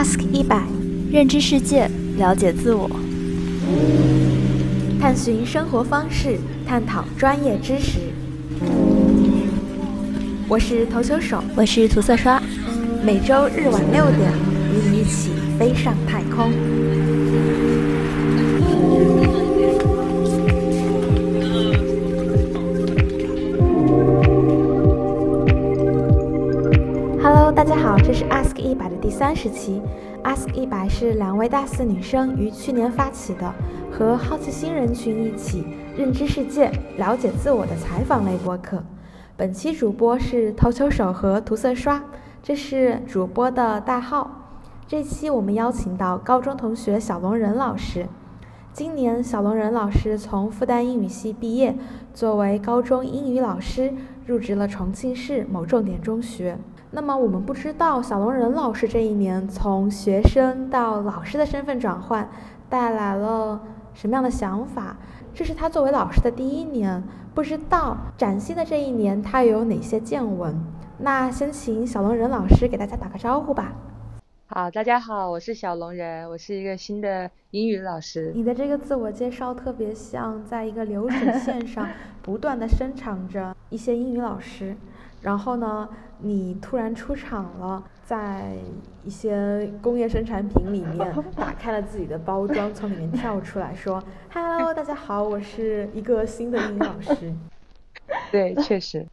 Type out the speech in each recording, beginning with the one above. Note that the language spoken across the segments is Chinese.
Ask 一百，认知世界，了解自我，探寻生活方式，探讨专业知识。我是投球手，我是涂色刷，每周日晚六点，与你一起飞上太空。这是 Ask 一百的第三十期。Ask 一百是两位大四女生于去年发起的，和好奇心人群一起认知世界、了解自我的采访类播客。本期主播是投球手和涂色刷，这是主播的代号。这期我们邀请到高中同学小龙人老师。今年小龙人老师从复旦英语系毕业，作为高中英语老师入职了重庆市某重点中学。那么我们不知道小龙人老师这一年从学生到老师的身份转换带来了什么样的想法？这是他作为老师的第一年，不知道崭新的这一年他有哪些见闻？那先请小龙人老师给大家打个招呼吧。好，大家好，我是小龙人，我是一个新的英语老师。你的这个自我介绍特别像在一个流水线上 不断的生产着一些英语老师，然后呢，你突然出场了，在一些工业生产品里面 打开了自己的包装，从里面跳出来说：“Hello，大家好，我是一个新的英语老师。”对，确实，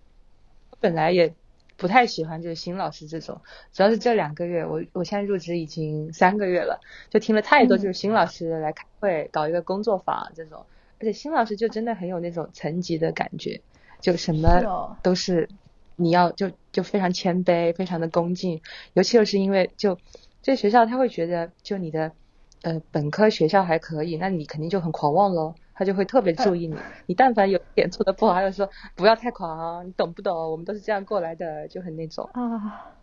我本来也。不太喜欢就是新老师这种，主要是这两个月，我我现在入职已经三个月了，就听了太多就是新老师来开会搞一个工作坊这种，而且新老师就真的很有那种层级的感觉，就什么都是你要就就非常谦卑，非常的恭敬，尤其又是因为就这学校他会觉得就你的呃本科学校还可以，那你肯定就很狂妄喽。他就会特别注意你，你但凡有点做的不好，他就说不要太狂，你懂不懂？我们都是这样过来的，就很那种。啊，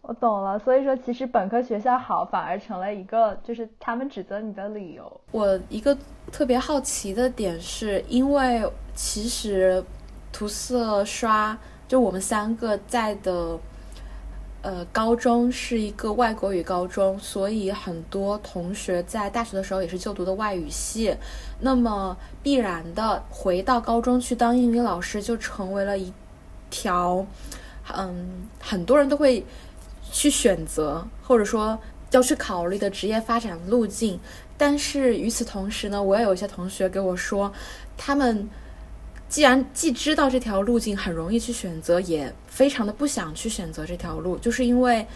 我懂了。所以说，其实本科学校好，反而成了一个就是他们指责你的理由。我一个特别好奇的点是，因为其实涂色刷就我们三个在的。呃，高中是一个外国语高中，所以很多同学在大学的时候也是就读的外语系。那么必然的回到高中去当英语老师，就成为了一条，嗯，很多人都会去选择或者说要去考虑的职业发展路径。但是与此同时呢，我也有一些同学给我说，他们。既然既知道这条路径很容易去选择，也非常的不想去选择这条路，就是因为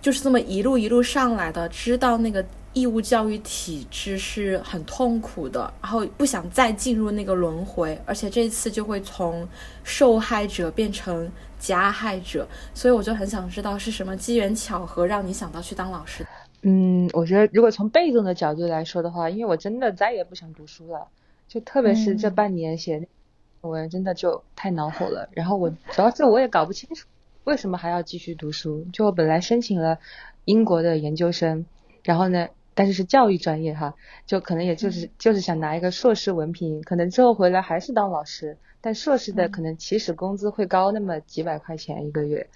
就是这么一路一路上来的，知道那个义务教育体制是很痛苦的，然后不想再进入那个轮回，而且这次就会从受害者变成加害者，所以我就很想知道是什么机缘巧合让你想到去当老师。嗯，我觉得如果从被动的角度来说的话，因为我真的再也不想读书了，就特别是这半年写。我真的就太恼火了，然后我主要是我也搞不清楚为什么还要继续读书。就我本来申请了英国的研究生，然后呢，但是是教育专业哈，就可能也就是就是想拿一个硕士文凭，可能之后回来还是当老师，但硕士的可能起始工资会高那么几百块钱一个月，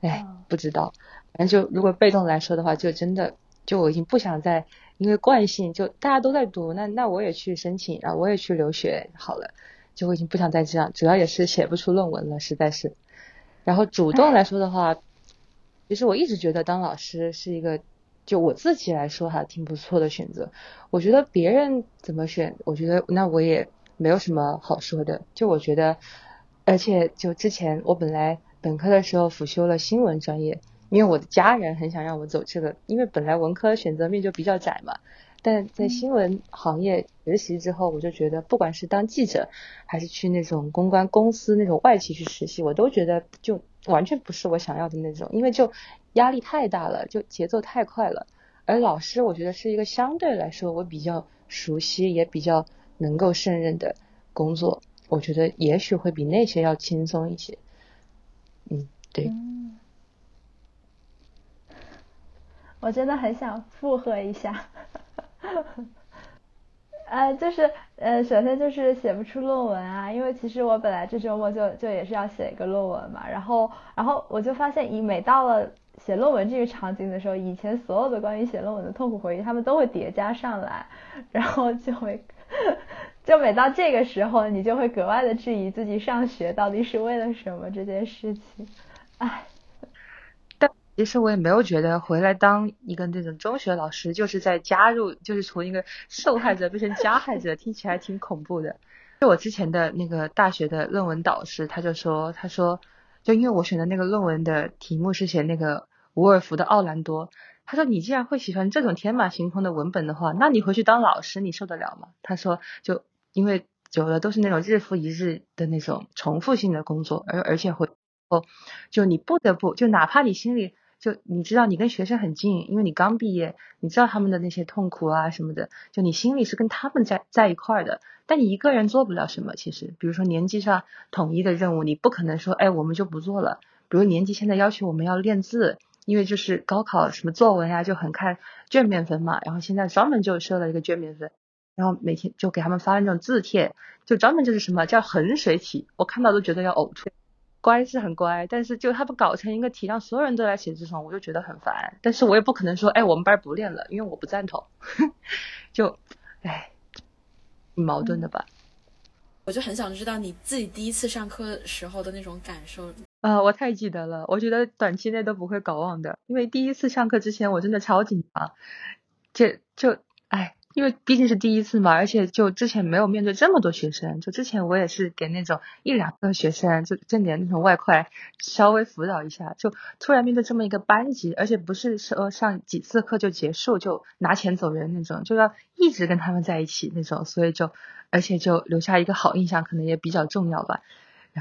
哎，不知道，反正就如果被动来说的话，就真的就我已经不想再因为惯性就大家都在读，那那我也去申请，然后我也去留学好了。就我已经不想再这样，主要也是写不出论文了，实在是。然后主动来说的话，其实我一直觉得当老师是一个，就我自己来说哈，挺不错的选择。我觉得别人怎么选，我觉得那我也没有什么好说的。就我觉得，而且就之前我本来本科的时候辅修了新闻专业，因为我的家人很想让我走这个，因为本来文科选择面就比较窄嘛。但在新闻行业实习之后，我就觉得，不管是当记者，还是去那种公关公司那种外企去实习，我都觉得就完全不是我想要的那种，因为就压力太大了，就节奏太快了。而老师，我觉得是一个相对来说我比较熟悉，也比较能够胜任的工作，我觉得也许会比那些要轻松一些。嗯，对。我真的很想附和一下。呃，就是呃，首先就是写不出论文啊，因为其实我本来这周末就就也是要写一个论文嘛，然后然后我就发现，以每到了写论文这个场景的时候，以前所有的关于写论文的痛苦回忆，他们都会叠加上来，然后就会，就每到这个时候，你就会格外的质疑自己上学到底是为了什么这件事情，唉。其实我也没有觉得回来当一个那种中学老师，就是在加入，就是从一个受害者变成加害者，听起来挺恐怖的。就我之前的那个大学的论文导师，他就说，他说，就因为我选的那个论文的题目是写那个。伍尔夫的奥兰多，他说：“你既然会喜欢这种天马行空的文本的话，那你回去当老师，你受得了吗？”他说：“就因为久了都是那种日复一日的那种重复性的工作，而而且会哦，就你不得不就哪怕你心里就你知道你跟学生很近，因为你刚毕业，你知道他们的那些痛苦啊什么的，就你心里是跟他们在在一块儿的，但你一个人做不了什么。其实，比如说年级上统一的任务，你不可能说，哎，我们就不做了。比如年级现在要求我们要练字。”因为就是高考什么作文呀就很看卷面分嘛，然后现在专门就设了一个卷面分，然后每天就给他们发那种字帖，就专门就是什么叫衡水体，我看到都觉得要呕吐。乖是很乖，但是就他们搞成一个题让所有人都来写这种，我就觉得很烦。但是我也不可能说，哎，我们班不练了，因为我不赞同。就，哎，挺矛盾的吧。我就很想知道你自己第一次上课时候的那种感受。啊，我太记得了，我觉得短期内都不会搞忘的，因为第一次上课之前我真的超紧张，这就哎，因为毕竟是第一次嘛，而且就之前没有面对这么多学生，就之前我也是给那种一两个学生就挣点那种外快，稍微辅导一下，就突然面对这么一个班级，而且不是说上几次课就结束就拿钱走人那种，就要一直跟他们在一起那种，所以就而且就留下一个好印象可能也比较重要吧。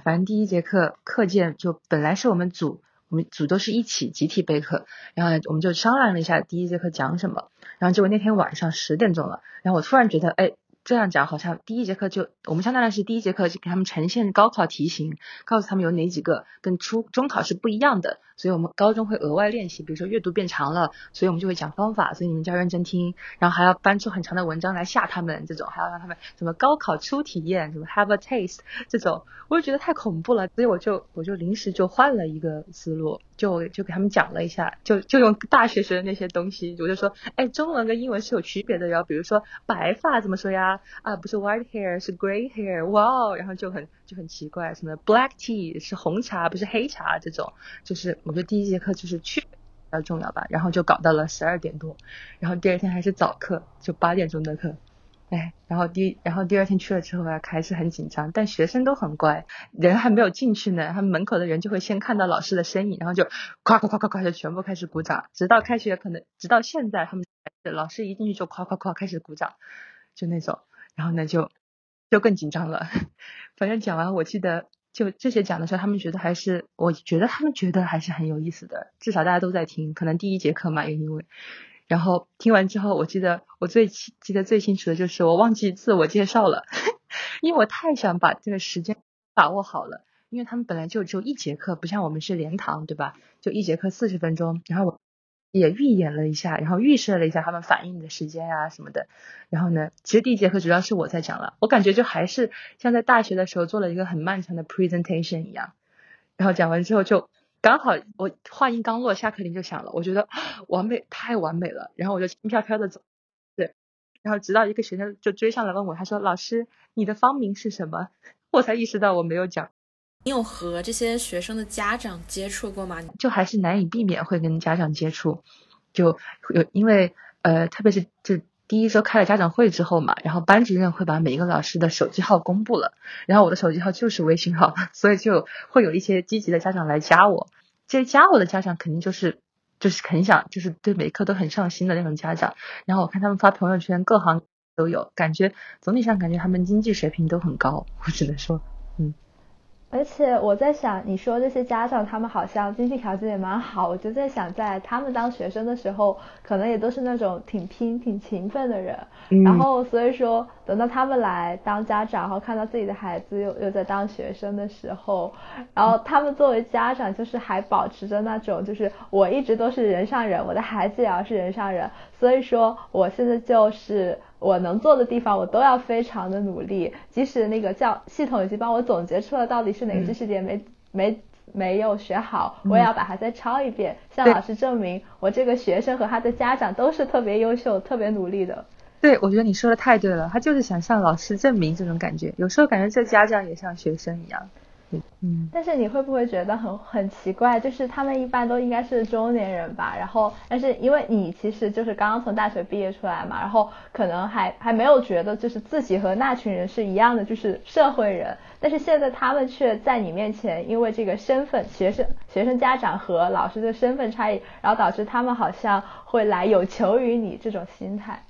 反正第一节课课件就本来是我们组，我们组都是一起集体备课，然后我们就商量了一下第一节课讲什么，然后结果那天晚上十点钟了，然后我突然觉得，哎。这样讲好像第一节课就我们相当于是第一节课就给他们呈现高考题型，告诉他们有哪几个跟初中考是不一样的，所以我们高中会额外练习，比如说阅读变长了，所以我们就会讲方法，所以你们就要认真听，然后还要搬出很长的文章来吓他们，这种还要让他们什么高考初体验，什么 have a taste 这种，我就觉得太恐怖了，所以我就我就临时就换了一个思路，就就给他们讲了一下，就就用大学学的那些东西，我就说，哎，中文跟英文是有区别的哟，比如说白发怎么说呀？啊，不是 white hair，是 gray hair，哇哦，然后就很就很奇怪，什么 black tea 是红茶，不是黑茶，这种就是我觉得第一节课就是去比较重要吧，然后就搞到了十二点多，然后第二天还是早课，就八点钟的课，哎，然后第然后第二天去了之后啊，还是很紧张，但学生都很乖，人还没有进去呢，他们门口的人就会先看到老师的身影，然后就夸夸夸夸夸就全部开始鼓掌，直到开学可能直到现在他们老师一进去就夸夸夸开始鼓掌，就那种。然后呢，就就更紧张了。反正讲完，我记得就这些讲的时候，他们觉得还是，我觉得他们觉得还是很有意思的。至少大家都在听，可能第一节课嘛，也因为。然后听完之后，我记得我最记得最清楚的就是我忘记自我介绍了，因为我太想把这个时间把握好了。因为他们本来就只有一节课，不像我们是连堂，对吧？就一节课四十分钟。然后我。也预演了一下，然后预设了一下他们反应的时间啊什么的。然后呢，其实第一节课主要是我在讲了，我感觉就还是像在大学的时候做了一个很漫长的 presentation 一样。然后讲完之后就刚好我话音刚落，下课铃就响了，我觉得完美，太完美了。然后我就轻飘飘的走，对。然后直到一个学生就追上来问我，他说：“老师，你的芳名是什么？” 我才意识到我没有讲。你有和这些学生的家长接触过吗？就还是难以避免会跟家长接触，就有因为呃，特别是就第一周开了家长会之后嘛，然后班主任会把每一个老师的手机号公布了，然后我的手机号就是微信号，所以就会有一些积极的家长来加我。这些加我的家长肯定就是就是很想就是对每一课都很上心的那种家长，然后我看他们发朋友圈，各行都有，感觉总体上感觉他们经济水平都很高，我只能说，嗯。而且我在想，你说这些家长他们好像经济条件也蛮好，我就在想，在他们当学生的时候，可能也都是那种挺拼、挺勤奋的人。然后所以说，等到他们来当家长，然后看到自己的孩子又又在当学生的时候，然后他们作为家长，就是还保持着那种，就是我一直都是人上人，我的孩子也要是人上人。所以说，我现在就是。我能做的地方，我都要非常的努力。即使那个教系统已经帮我总结出了到底是哪个知识点没没没有学好，我也要把它再抄一遍，向老师证明我这个学生和他的家长都是特别优秀、特别努力的。对，我觉得你说的太对了，他就是想向老师证明这种感觉。有时候感觉这家长也像学生一样。嗯，但是你会不会觉得很很奇怪？就是他们一般都应该是中年人吧，然后但是因为你其实就是刚刚从大学毕业出来嘛，然后可能还还没有觉得就是自己和那群人是一样的，就是社会人。但是现在他们却在你面前，因为这个身份，学生、学生家长和老师的身份差异，然后导致他们好像会来有求于你这种心态。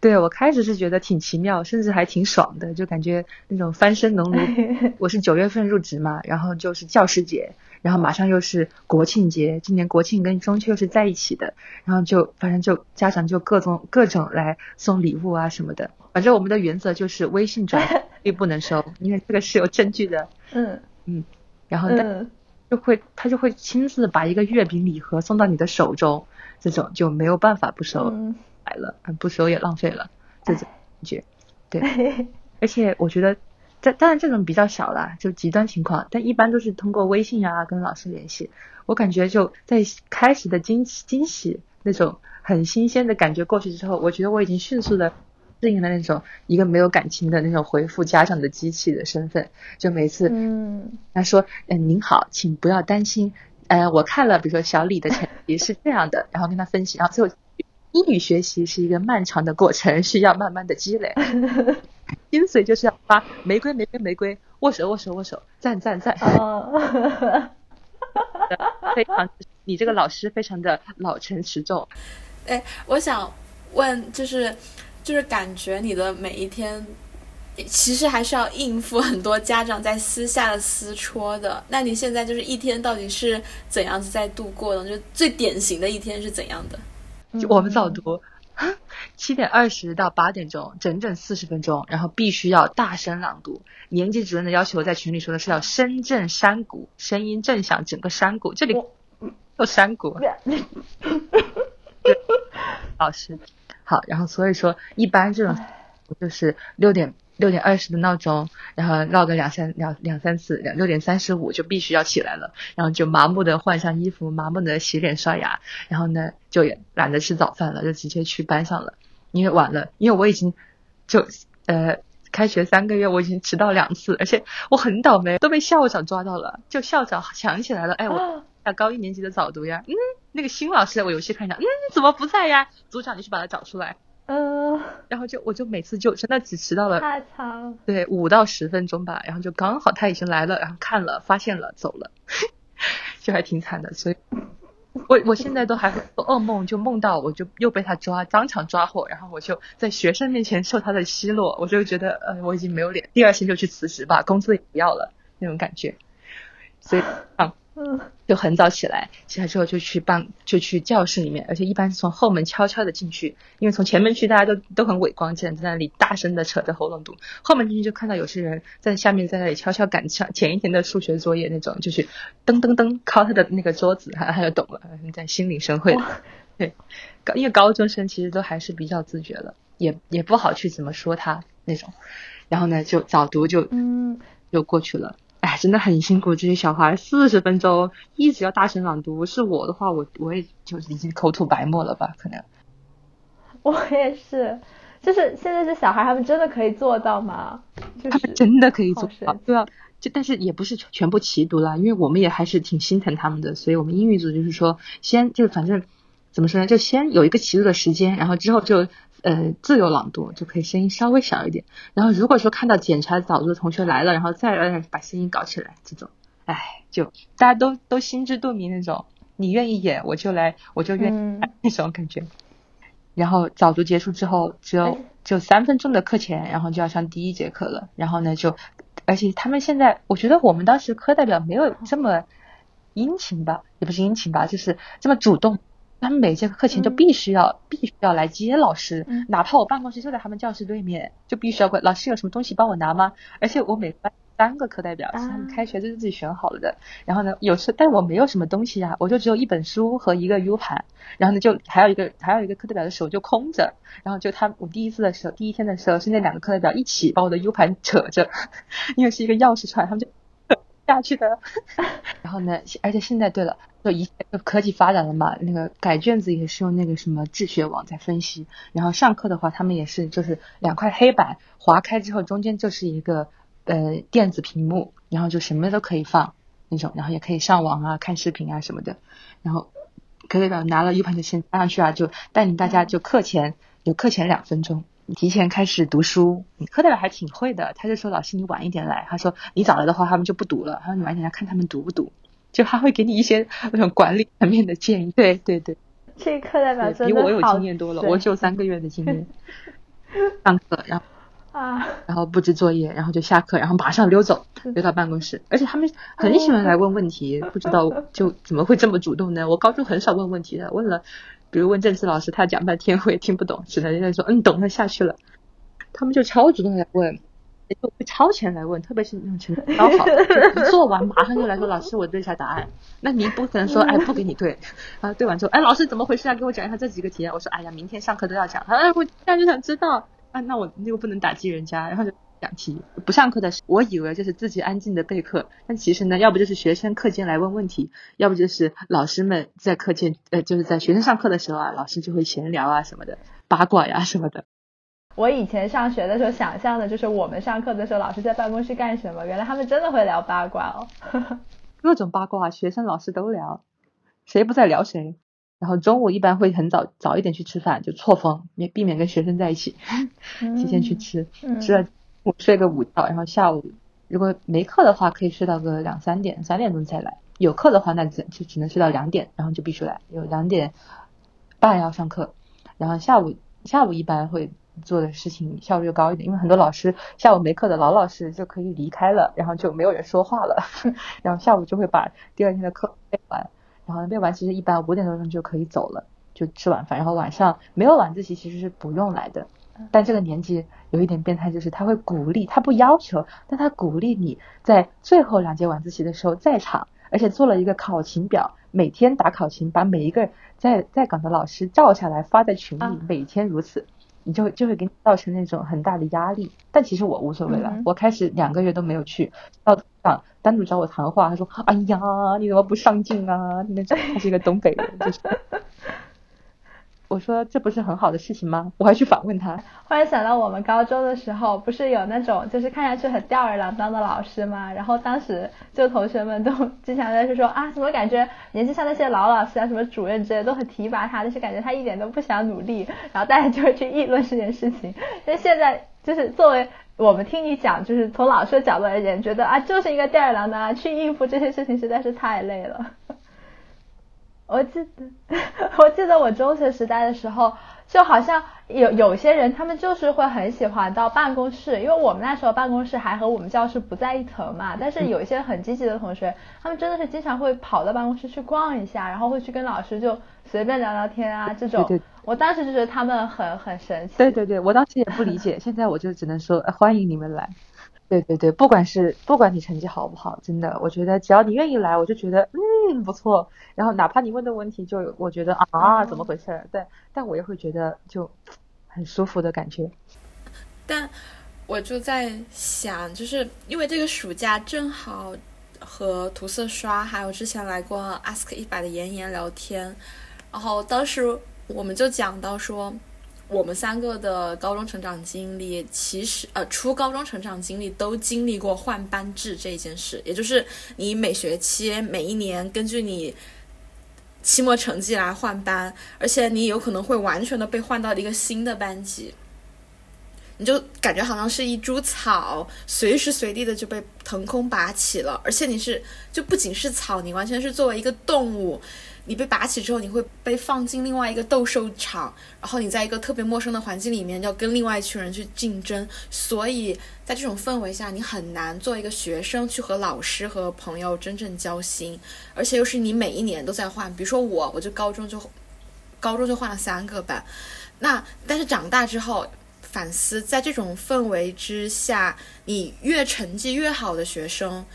对我开始是觉得挺奇妙，甚至还挺爽的，就感觉那种翻身农奴。我是九月份入职嘛，然后就是教师节，然后马上又是国庆节，今年国庆跟中秋是在一起的，然后就反正就家长就各种各种来送礼物啊什么的。反正我们的原则就是微信转 币不能收，因为这个是有证据的。嗯嗯，然后他就会他就会亲自把一个月饼礼盒送到你的手中，这种就没有办法不收。来了，不收也浪费了，这种感觉，对。而且我觉得，这当然这种比较少啦，就极端情况，但一般都是通过微信啊跟老师联系。我感觉就在开始的惊喜惊喜那种很新鲜的感觉过去之后，我觉得我已经迅速的适应了那种一个没有感情的那种回复家长的机器的身份。就每次，嗯，他说，嗯，您好，请不要担心，呃，我看了，比如说小李的成绩是这样的，然后跟他分析，然后最后。英语学习是一个漫长的过程，需要慢慢的积累。精髓就是要发玫瑰玫瑰玫瑰，握手握手握手，赞赞赞。非常，你这个老师非常的老成持重。哎，我想问，就是就是感觉你的每一天，其实还是要应付很多家长在私下的私戳的。那你现在就是一天到底是怎样子在度过的？就最典型的一天是怎样的？就我们早读，七点二十到八点钟，整整四十分钟，然后必须要大声朗读。年级主任的要求在群里说的是要声震山谷，声音震响整个山谷。这里 有山谷。老师，好，然后所以说一般这种就是六点。六点二十的闹钟，然后闹个两三两两三次，两六点三十五就必须要起来了，然后就麻木的换上衣服，麻木的洗脸刷牙，然后呢就也懒得吃早饭了，就直接去班上了，因为晚了，因为我已经就呃开学三个月，我已经迟到两次，而且我很倒霉，都被校长抓到了，就校长想起来了，哎我要高一年级的早读呀，嗯那个新老师在我游戏看一下，嗯怎么不在呀？组长你去把他找出来。嗯，然后就我就每次就真的只迟到了太长，对五到十分钟吧，然后就刚好他已经来了，然后看了发现了走了，就还挺惨的。所以，我我现在都还会做噩梦，就梦到我就又被他抓，当场抓获，然后我就在学生面前受他的奚落，我就觉得呃我已经没有脸，第二天就去辞职吧，工资也不要了那种感觉。所以啊。嗯，就很早起来，起来之后就去办，就去教室里面，而且一般是从后门悄悄的进去，因为从前门去大家都都很伪光正，在那里大声的扯着喉咙读，后门进去就看到有些人在下面在那里悄悄赶上前一天的数学作业那种，就是噔噔噔敲他的那个桌子，他他就懂了，在心领神会的。对，高因为高中生其实都还是比较自觉的，也也不好去怎么说他那种，然后呢就早读就嗯就过去了。哎，真的很辛苦，这些小孩四十分钟一直要大声朗读。是我的话，我我也就已经口吐白沫了吧？可能。我也是，就是现在这小孩，他们真的可以做到吗？他们真的可以做到，对啊。就但是也不是全部齐读啦，因为我们也还是挺心疼他们的，所以我们英语组就是说，先就反正怎么说呢，就先有一个齐读的时间，然后之后就。呃，自由朗读就可以声音稍微小一点。然后如果说看到检查早读的同学来了，然后再把声音搞起来，这种，哎，就大家都都心知肚明那种。你愿意演，我就来，我就愿意那种感觉。然后早读结束之后，只有就三分钟的课前，然后就要上第一节课了。然后呢，就而且他们现在，我觉得我们当时科代表没有这么殷勤吧，也不是殷勤吧，就是这么主动。他们每节课前就必须要必须要来接老师，哪怕我办公室就在他们教室对面，就必须要问老师有什么东西帮我拿吗？而且我每班三个课代表是他们开学就是自己选好了的。然后呢，有时但我没有什么东西啊，我就只有一本书和一个 U 盘。然后呢，就还有一个还有一个课代表的手就空着。然后就他我第一次的时候，第一天的时候是那两个课代表一起把我的 U 盘扯着，因为是一个钥匙串，他们就下去的。然后呢，而且现在对了，就一科技发展了嘛，那个改卷子也是用那个什么智学网在分析。然后上课的话，他们也是就是两块黑板划开之后，中间就是一个呃电子屏幕，然后就什么都可以放那种，然后也可以上网啊、看视频啊什么的。然后课代表拿了 U 盘就先插上去啊，就带领大家就课前有课前两分钟。提前开始读书，课代表还挺会的，他就说老师你晚一点来，他说你早来的话他们就不读了，他说你晚一点来看他们读不读，就他会给你一些那种管理层面的建议。对对对，这课代表比我有经验多了，我只有三个月的经验。上课，然后 啊，然后布置作业，然后就下课，然后马上溜走，溜到办公室，而且他们很喜欢来问问题，不知道就怎么会这么主动呢？我高中很少问问题的，问了。比如问政治老师，他讲半天我也听不懂，只能在说嗯懂了下去了。他们就超主动来问，就会超前来问，特别是那种成绩超好的，做完马上就来说老师我对一下答案。那你不可能说哎不给你对，啊对完之后哎老师怎么回事啊？给我讲一下这几个题。我说哎呀明天上课都要讲他，哎我现在就想知道啊那我又不能打击人家，然后就。讲题不上课的时候，我以为就是自己安静的备课，但其实呢，要不就是学生课间来问问题，要不就是老师们在课间呃，就是在学生上课的时候啊，老师就会闲聊啊什么的，八卦呀什么的。我以前上学的时候想象的就是我们上课的时候，老师在办公室干什么？原来他们真的会聊八卦哦，各种八卦，学生老师都聊，谁不在聊谁。然后中午一般会很早早一点去吃饭，就错峰，也避免跟学生在一起，提前去吃，吃了。我睡个午觉，然后下午如果没课的话，可以睡到个两三点，三点钟再来。有课的话，那只就只能睡到两点，然后就必须来。有两点半要上课，然后下午下午一般会做的事情效率高一点，因为很多老师下午没课的老老师就可以离开了，然后就没有人说话了，然后下午就会把第二天的课背完，然后背完其实一般五点多钟就可以走了，就吃晚饭，然后晚上没有晚自习其实是不用来的。但这个年纪有一点变态，就是他会鼓励，他不要求，但他鼓励你在最后两节晚自习的时候在场，而且做了一个考勤表，每天打考勤，把每一个在在岗的老师照下来发在群里，每天如此，你就就会给你造成那种很大的压力。但其实我无所谓了，我开始两个月都没有去，到长单独找我谈话，他说：“哎呀，你怎么不上进啊？”那种他是一个东北人，就是。我说这不是很好的事情吗？我还去反问他。忽然想到我们高中的时候，不是有那种就是看上去很吊儿郎当的老师吗？然后当时就同学们都 经常在说啊，怎么感觉年纪上那些老老师啊，什么主任之类都很提拔他，但是感觉他一点都不想努力。然后大家就会去议论这件事情。但现在就是作为我们听你讲，就是从老师的角度而言，觉得啊，就是一个吊儿郎当，去应付这些事情实在是太累了。我记得，我记得我中学时代的时候，就好像有有些人，他们就是会很喜欢到办公室，因为我们那时候办公室还和我们教室不在一层嘛。但是有一些很积极的同学，他们真的是经常会跑到办公室去逛一下，然后会去跟老师就随便聊聊天啊这种。对对。我当时就觉得他们很很神奇。对对对，我当时也不理解，现在我就只能说欢迎你们来。对对对，不管是不管你成绩好不好，真的，我觉得只要你愿意来，我就觉得嗯不错。然后哪怕你问的问题就我觉得啊怎么回事儿？但但我也会觉得就很舒服的感觉。但我就在想，就是因为这个暑假正好和涂色刷还有之前来过 Ask 一百的妍妍聊天，然后当时我们就讲到说。我们三个的高中成长经历，其实呃，初高中成长经历都经历过换班制这件事，也就是你每学期、每一年根据你期末成绩来换班，而且你有可能会完全的被换到一个新的班级，你就感觉好像是一株草，随时随地的就被腾空拔起了，而且你是就不仅是草，你完全是作为一个动物。你被拔起之后，你会被放进另外一个斗兽场，然后你在一个特别陌生的环境里面，要跟另外一群人去竞争。所以在这种氛围下，你很难做一个学生去和老师和朋友真正交心，而且又是你每一年都在换。比如说我，我就高中就高中就换了三个班。那但是长大之后反思，在这种氛围之下，你越成绩越好的学生。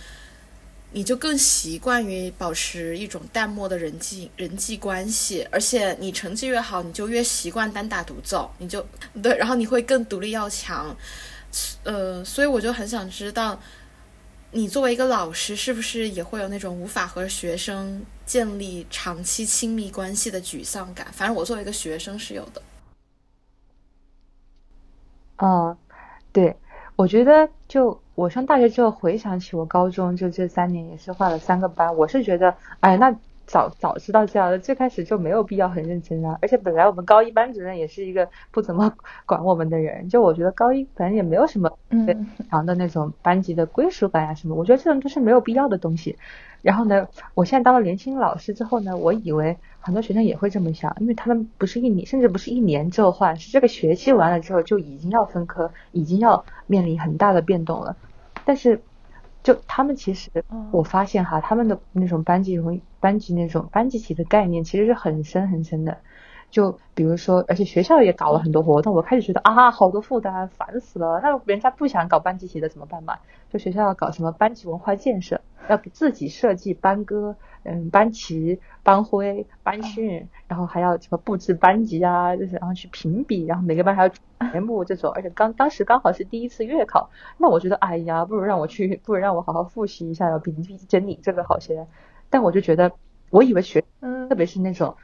你就更习惯于保持一种淡漠的人际人际关系，而且你成绩越好，你就越习惯单打独斗，你就对，然后你会更独立要强，呃，所以我就很想知道，你作为一个老师，是不是也会有那种无法和学生建立长期亲密关系的沮丧感？反正我作为一个学生是有的。嗯，对，我觉得就我上大学之后回想起我高中就这三年也是换了三个班，我是觉得，哎，那。早早知道这样的，最开始就没有必要很认真啊。而且本来我们高一班主任也是一个不怎么 管我们的人，就我觉得高一反正也没有什么嗯强的那种班级的归属感啊什么，我觉得这种都是没有必要的东西。然后呢，我现在当了年轻老师之后呢，我以为很多学生也会这么想，因为他们不是一年，甚至不是一年之后换，是这个学期完了之后就已经要分科，已经要面临很大的变动了。但是。就他们其实，我发现哈，他们的那种班级容班级那种班级体的概念其实是很深很深的。就比如说，而且学校也搞了很多活动，我开始觉得啊，好多负担，烦死了。那人家不想搞班级体的怎么办嘛？就学校要搞什么班级文化建设，要给自己设计班歌。嗯，班旗、班徽、班训，然后还要什么布置班级啊，就是然后去评比，然后每个班还要 节目这种，而且刚当时刚好是第一次月考，那我觉得哎呀，不如让我去，不如让我好好复习一下，要比比整理这个好些。但我就觉得，我以为学，特别是那种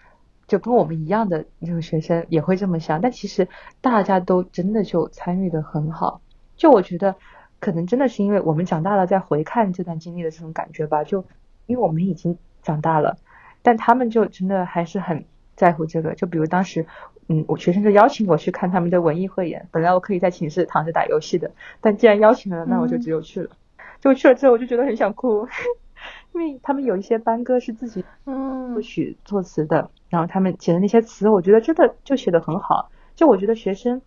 就跟我们一样的那种学生也会这么想，但其实大家都真的就参与的很好。就我觉得，可能真的是因为我们长大了，再回看这段经历的这种感觉吧，就因为我们已经。长大了，但他们就真的还是很在乎这个。就比如当时，嗯，我学生就邀请我去看他们的文艺汇演，本来我可以在寝室躺着打游戏的，但既然邀请了，那我就只有去了。就去了之后，我就觉得很想哭，因为他们有一些班歌是自己嗯作曲作词的，然后他们写的那些词，我觉得真的就写的很好。就我觉得学生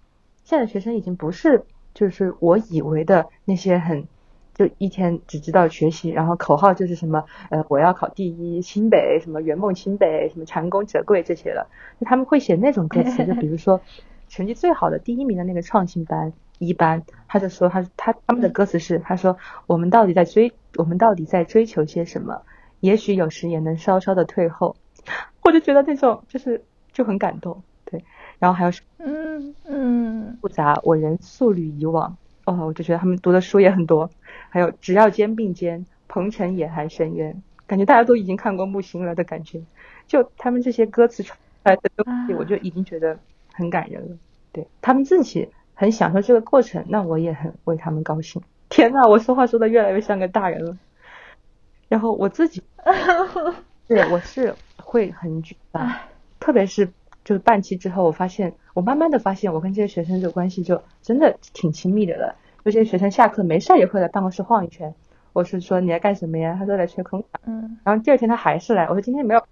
现在学生已经不是就是我以为的那些很。就一天只知道学习，然后口号就是什么呃我要考第一，清北什么圆梦清北，什么蟾宫折桂这些了。就他们会写那种歌词，就比如说 成绩最好的第一名的那个创新班一班，他就说他他他们的歌词是他说我们到底在追我们到底在追求些什么？也许有时也能稍稍的退后。我就觉得那种就是就很感动，对。然后还有嗯嗯复杂，我仍素履以往。哦，我就觉得他们读的书也很多，还有只要肩并肩，鹏程也还深渊，感觉大家都已经看过木心了的感觉。就他们这些歌词出来的东西，我就已经觉得很感人了。对他们自己很享受这个过程，那我也很为他们高兴。天呐，我说话说的越来越像个大人了。然后我自己，对，我是会很沮丧，特别是。就是半期之后，我发现，我慢慢的发现，我跟这些学生的关系就真的挺亲密的了。有些学生下课没事也会来办公室晃一圈。我是说你来干什么呀？他说来吹空调。嗯。然后第二天他还是来，我说今天没有。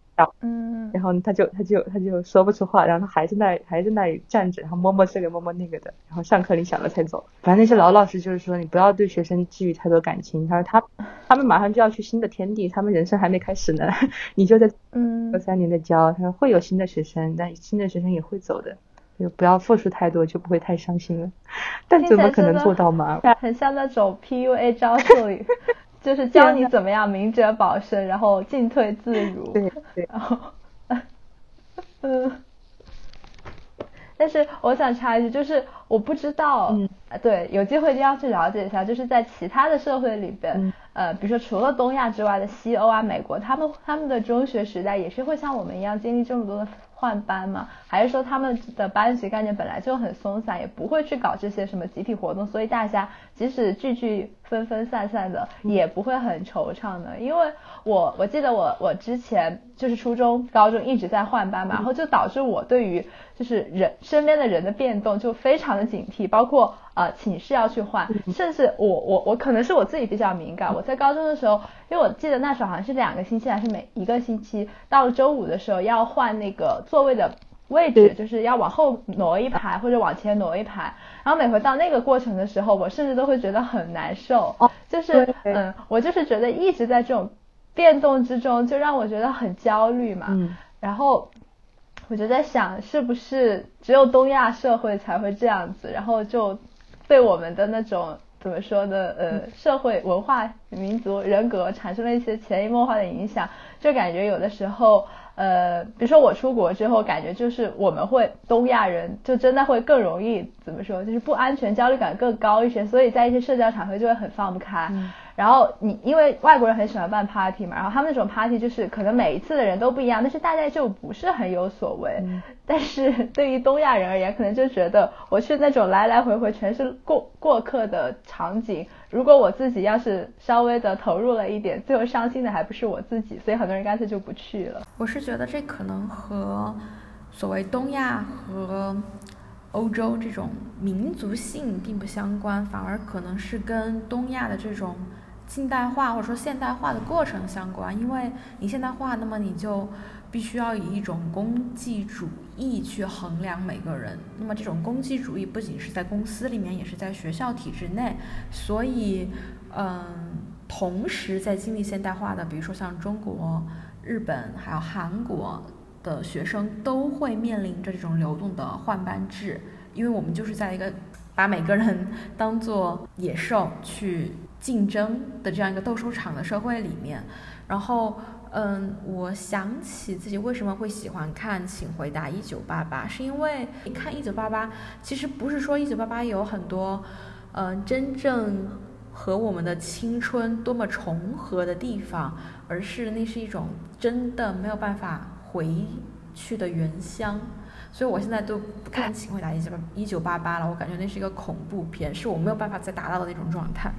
嗯，然后他就他就他就说不出话，然后他还在那还在那里站着，然后摸摸这个摸摸那个的，然后上课铃响了才走。反正那些老老师就是说，你不要对学生寄予太多感情。他说他 他们马上就要去新的天地，他们人生还没开始呢，你就在嗯三年的教。他说会有新的学生，但新的学生也会走的，就不要付出太多，就不会太伤心了。但怎么可能做到嘛？很像那种 PUA 招数里。就是教你怎么样明哲保身，然后进退自如。对对。然后，嗯。但是我想插一句，就是我不知道，对，有机会一定要去了解一下，就是在其他的社会里边，呃，比如说除了东亚之外的西欧啊、美国，他们他们的中学时代也是会像我们一样经历这么多的。换班吗？还是说他们的班级概念本来就很松散，也不会去搞这些什么集体活动，所以大家即使聚聚分分散散的，也不会很惆怅的？因为我我记得我我之前就是初中、高中一直在换班嘛，然后就导致我对于就是人身边的人的变动就非常的警惕，包括。呃，寝室要去换，甚至我我我可能是我自己比较敏感。我在高中的时候，因为我记得那时候好像是两个星期还是每一个星期，到了周五的时候要换那个座位的位置，就是要往后挪一排或者往前挪一排。然后每回到那个过程的时候，我甚至都会觉得很难受。就是嗯，我就是觉得一直在这种变动之中，就让我觉得很焦虑嘛。然后。我就在想，是不是只有东亚社会才会这样子？然后就对我们的那种怎么说呢？呃，社会文化、民族人格产生了一些潜移默化的影响。就感觉有的时候，呃，比如说我出国之后，感觉就是我们会东亚人就真的会更容易怎么说？就是不安全、焦虑感更高一些，所以在一些社交场合就会很放不开。然后你因为外国人很喜欢办 party 嘛，然后他们那种 party 就是可能每一次的人都不一样，但是大家就不是很有所谓。但是对于东亚人而言，可能就觉得我去那种来来回回全是过过客的场景，如果我自己要是稍微的投入了一点，最后伤心的还不是我自己，所以很多人干脆就不去了。我是觉得这可能和所谓东亚和欧洲这种民族性并不相关，反而可能是跟东亚的这种。近代化或者说现代化的过程相关，因为你现代化，那么你就必须要以一种功绩主义义去衡量每个人。那么这种功绩主义不仅是在公司里面，也是在学校体制内。所以，嗯，同时在经历现代化的，比如说像中国、日本还有韩国的学生，都会面临着这种流动的换班制，因为我们就是在一个把每个人当做野兽去。竞争的这样一个斗兽场的社会里面，然后，嗯，我想起自己为什么会喜欢看《请回答一九八八》，是因为你看一九八八，其实不是说一九八八有很多，嗯，真正和我们的青春多么重合的地方，而是那是一种真的没有办法回去的原乡，所以我现在都不看《请回答一九八一九八八》了，我感觉那是一个恐怖片，是我没有办法再达到的那种状态。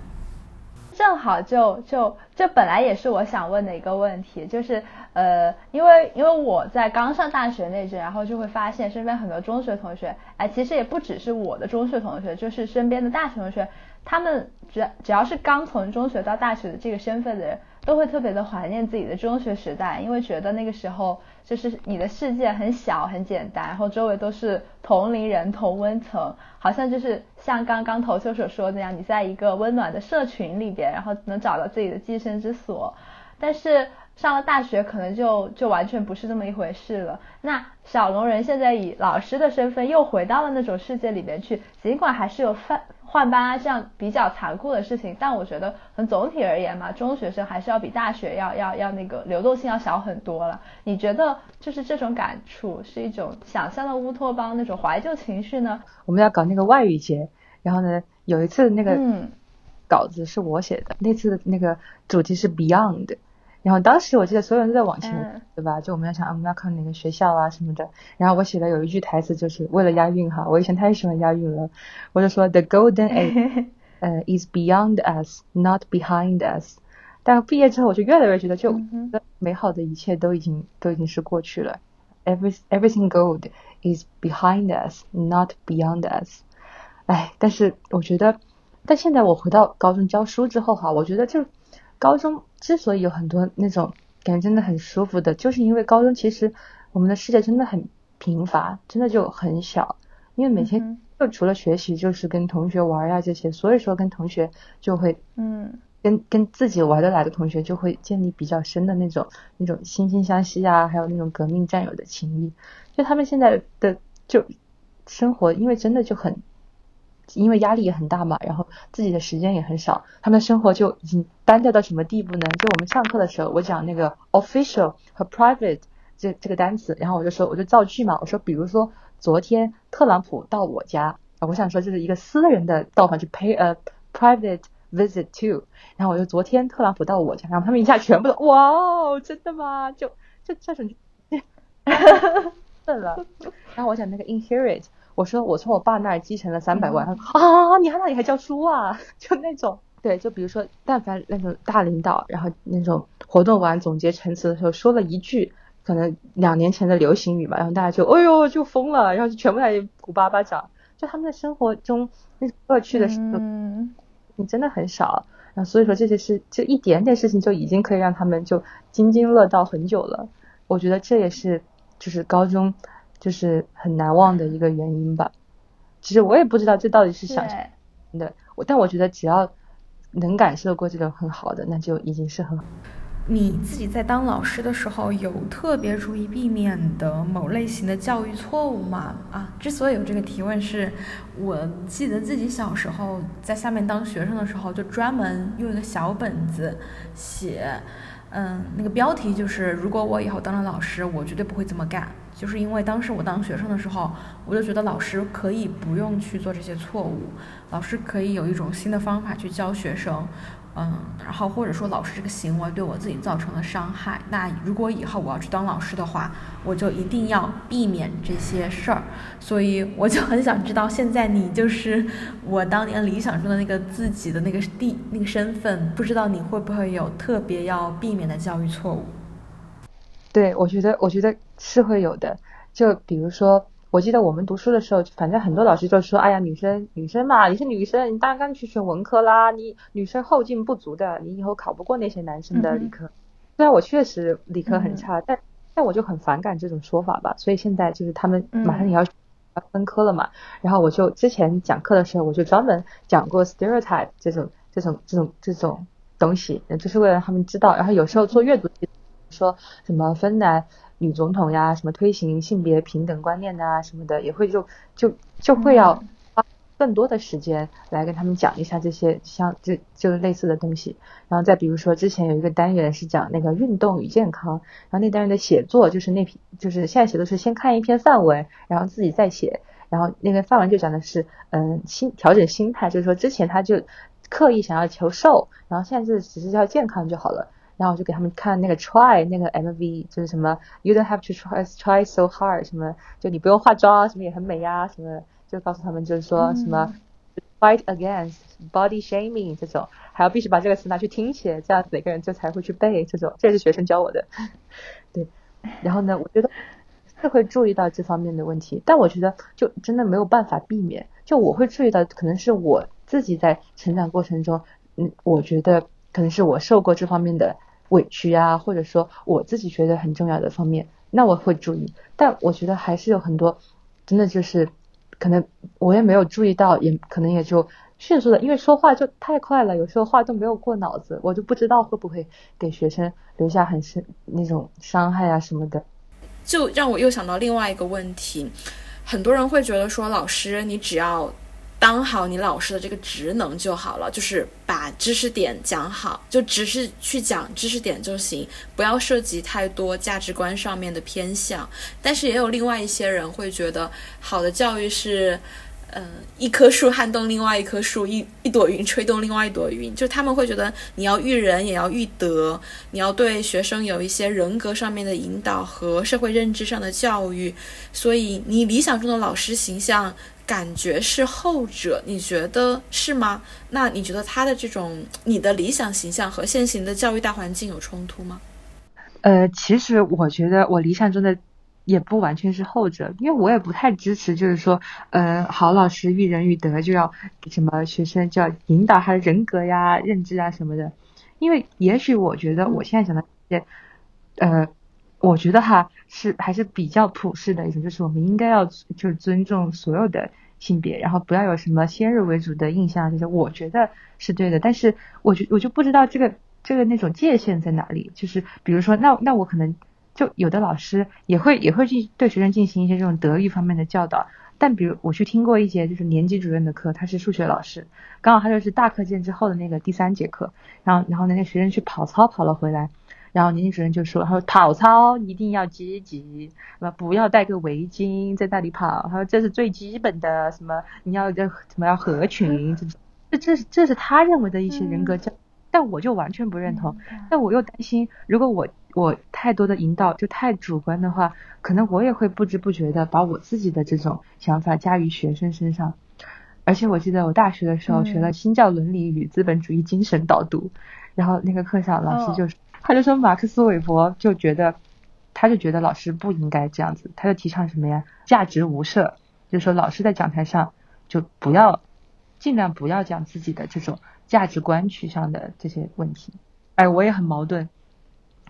正好就就这本来也是我想问的一个问题，就是呃，因为因为我在刚上大学那阵，然后就会发现身边很多中学同学，哎，其实也不只是我的中学同学，就是身边的大学同学，他们只只要是刚从中学到大学的这个身份的人。都会特别的怀念自己的中学时代，因为觉得那个时候就是你的世界很小很简单，然后周围都是同龄人同温层，好像就是像刚刚投秀所说的那样，你在一个温暖的社群里边，然后能找到自己的寄生之所。但是上了大学，可能就就完全不是这么一回事了。那小龙人现在以老师的身份又回到了那种世界里边去，尽管还是有犯。换班啊，这样比较残酷的事情，但我觉得从总体而言嘛，中学生还是要比大学要要要那个流动性要小很多了。你觉得就是这种感触是一种想象的乌托邦那种怀旧情绪呢？我们要搞那个外语节，然后呢，有一次那个稿子是我写的，那次的那个主题是 Beyond。然后当时我记得所有人都在往前，对吧？就我们要想，我们要考哪个学校啊什么的。然后我写的有一句台词，就是为了押韵哈。我以前太喜欢押韵了，我就说 The golden age，呃，is beyond us, not behind us。但毕业之后，我就越来越觉得，就美好的一切都已经都已经是过去了。Every everything gold is behind us, not beyond us。哎，但是我觉得，但现在我回到高中教书之后哈，我觉得就。高中之所以有很多那种感觉真的很舒服的，就是因为高中其实我们的世界真的很贫乏，真的就很小。因为每天就除了学习就是跟同学玩呀这些，所以说跟同学就会，嗯，跟跟自己玩得来的同学就会建立比较深的那种那种惺惺相惜啊，还有那种革命战友的情谊。就他们现在的就生活，因为真的就很。因为压力也很大嘛，然后自己的时间也很少，他们的生活就已经单调到什么地步呢？就我们上课的时候，我讲那个 official 和 private 这这个单词，然后我就说我就造句嘛，我说比如说昨天特朗普到我家，我想说就是一个私人的到访去 pay a private visit to，然后我就昨天特朗普到我家，然后他们一下全部都哇哦，真的吗？就就这种，哈哈，了，然后我讲那个 inherit。我说我从我爸那儿继承了三百万，他说啊，你还那里还教书啊？就那种，对，就比如说，但凡那种大领导，然后那种活动完总结陈词的时候，说了一句可能两年前的流行语嘛，然后大家就哎呦就疯了，然后就全部在鼓巴巴掌。就他们在生活中那乐趣的事，你真的很少。然后所以说这些事，就一点点事情就已经可以让他们就津津乐道很久了。我觉得这也是就是高中。就是很难忘的一个原因吧。其实我也不知道这到底是想的，我但我觉得只要能感受过这种很好的，那就已经是很好。你自己在当老师的时候，有特别注意避免的某类型的教育错误吗？啊，之所以有这个提问，是我记得自己小时候在下面当学生的时候，就专门用一个小本子写，嗯，那个标题就是如果我以后当了老师，我绝对不会这么干。就是因为当时我当学生的时候，我就觉得老师可以不用去做这些错误，老师可以有一种新的方法去教学生。嗯，然后或者说老师这个行为对我自己造成了伤害，那如果以后我要去当老师的话，我就一定要避免这些事儿。所以我就很想知道，现在你就是我当年理想中的那个自己的那个地那个身份，不知道你会不会有特别要避免的教育错误？对，我觉得我觉得是会有的，就比如说。我记得我们读书的时候，反正很多老师就说：“哎呀，女生女生嘛，你是女生，你当然去选文科啦。你女生后劲不足的，你以后考不过那些男生的理科。”虽然我确实理科很差，但但我就很反感这种说法吧。所以现在就是他们马上也要分科了嘛。然后我就之前讲课的时候，我就专门讲过 stereotype 这种这种这种这种东西，就是为了让他们知道。然后有时候做阅读说什么分男。女总统呀，什么推行性别平等观念呐，什么的，也会就就就会要花更多的时间来跟他们讲一下这些像就就类似的东西。然后再比如说，之前有一个单元是讲那个运动与健康，然后那单元的写作就是那篇，就是现在写的是先看一篇范文，然后自己再写。然后那个范文就讲的是，嗯，心调整心态，就是说之前他就刻意想要求瘦，然后现在就只是要健康就好了。然后我就给他们看那个 try 那个 MV，就是什么 you don't have to try try so hard，什么就你不用化妆，什么也很美呀，什么就告诉他们就是说什么 fight against body shaming 这种，还要必须把这个词拿去听写，这样每个人就才会去背这种，这是学生教我的。对，然后呢，我觉得是会注意到这方面的问题，但我觉得就真的没有办法避免，就我会注意到，可能是我自己在成长过程中，嗯，我觉得可能是我受过这方面的。委屈啊，或者说我自己觉得很重要的方面，那我会注意。但我觉得还是有很多，真的就是可能我也没有注意到，也可能也就迅速的，因为说话就太快了，有时候话都没有过脑子，我就不知道会不会给学生留下很深那种伤害啊什么的。就让我又想到另外一个问题，很多人会觉得说，老师你只要。当好你老师的这个职能就好了，就是把知识点讲好，就只是去讲知识点就行，不要涉及太多价值观上面的偏向。但是也有另外一些人会觉得，好的教育是，呃，一棵树撼动另外一棵树，一一朵云吹动另外一朵云，就他们会觉得你要育人也要育德，你要对学生有一些人格上面的引导和社会认知上的教育。所以你理想中的老师形象。感觉是后者，你觉得是吗？那你觉得他的这种你的理想形象和现行的教育大环境有冲突吗？呃，其实我觉得我理想中的也不完全是后者，因为我也不太支持，就是说，呃，好老师育人育德就要什么学生就要引导他的人格呀、认知啊什么的，因为也许我觉得我现在讲的这些，呃，我觉得哈是还是比较普世的一种，就是我们应该要就是尊重所有的。性别，然后不要有什么先入为主的印象，就是我觉得是对的，但是我就我就不知道这个这个那种界限在哪里。就是比如说，那那我可能就有的老师也会也会去对学生进行一些这种德育方面的教导，但比如我去听过一节就是年级主任的课，他是数学老师，刚好他就是大课间之后的那个第三节课，然后然后那个学生去跑操跑了回来。然后年级主任就说：“他说跑操一定要积极，什么不要带个围巾在那里跑。他说这是最基本的，什么你要这什么要合群，这这这是这是他认为的一些人格教，但我就完全不认同。但我又担心，如果我我太多的引导就太主观的话，可能我也会不知不觉的把我自己的这种想法加于学生身上。而且我记得我大学的时候学了新教伦理与资本主义精神导读，然后那个课上老师就说。”他就说马克思韦伯就觉得，他就觉得老师不应该这样子，他就提倡什么呀？价值无设，就说老师在讲台上就不要尽量不要讲自己的这种价值观取向的这些问题。哎，我也很矛盾，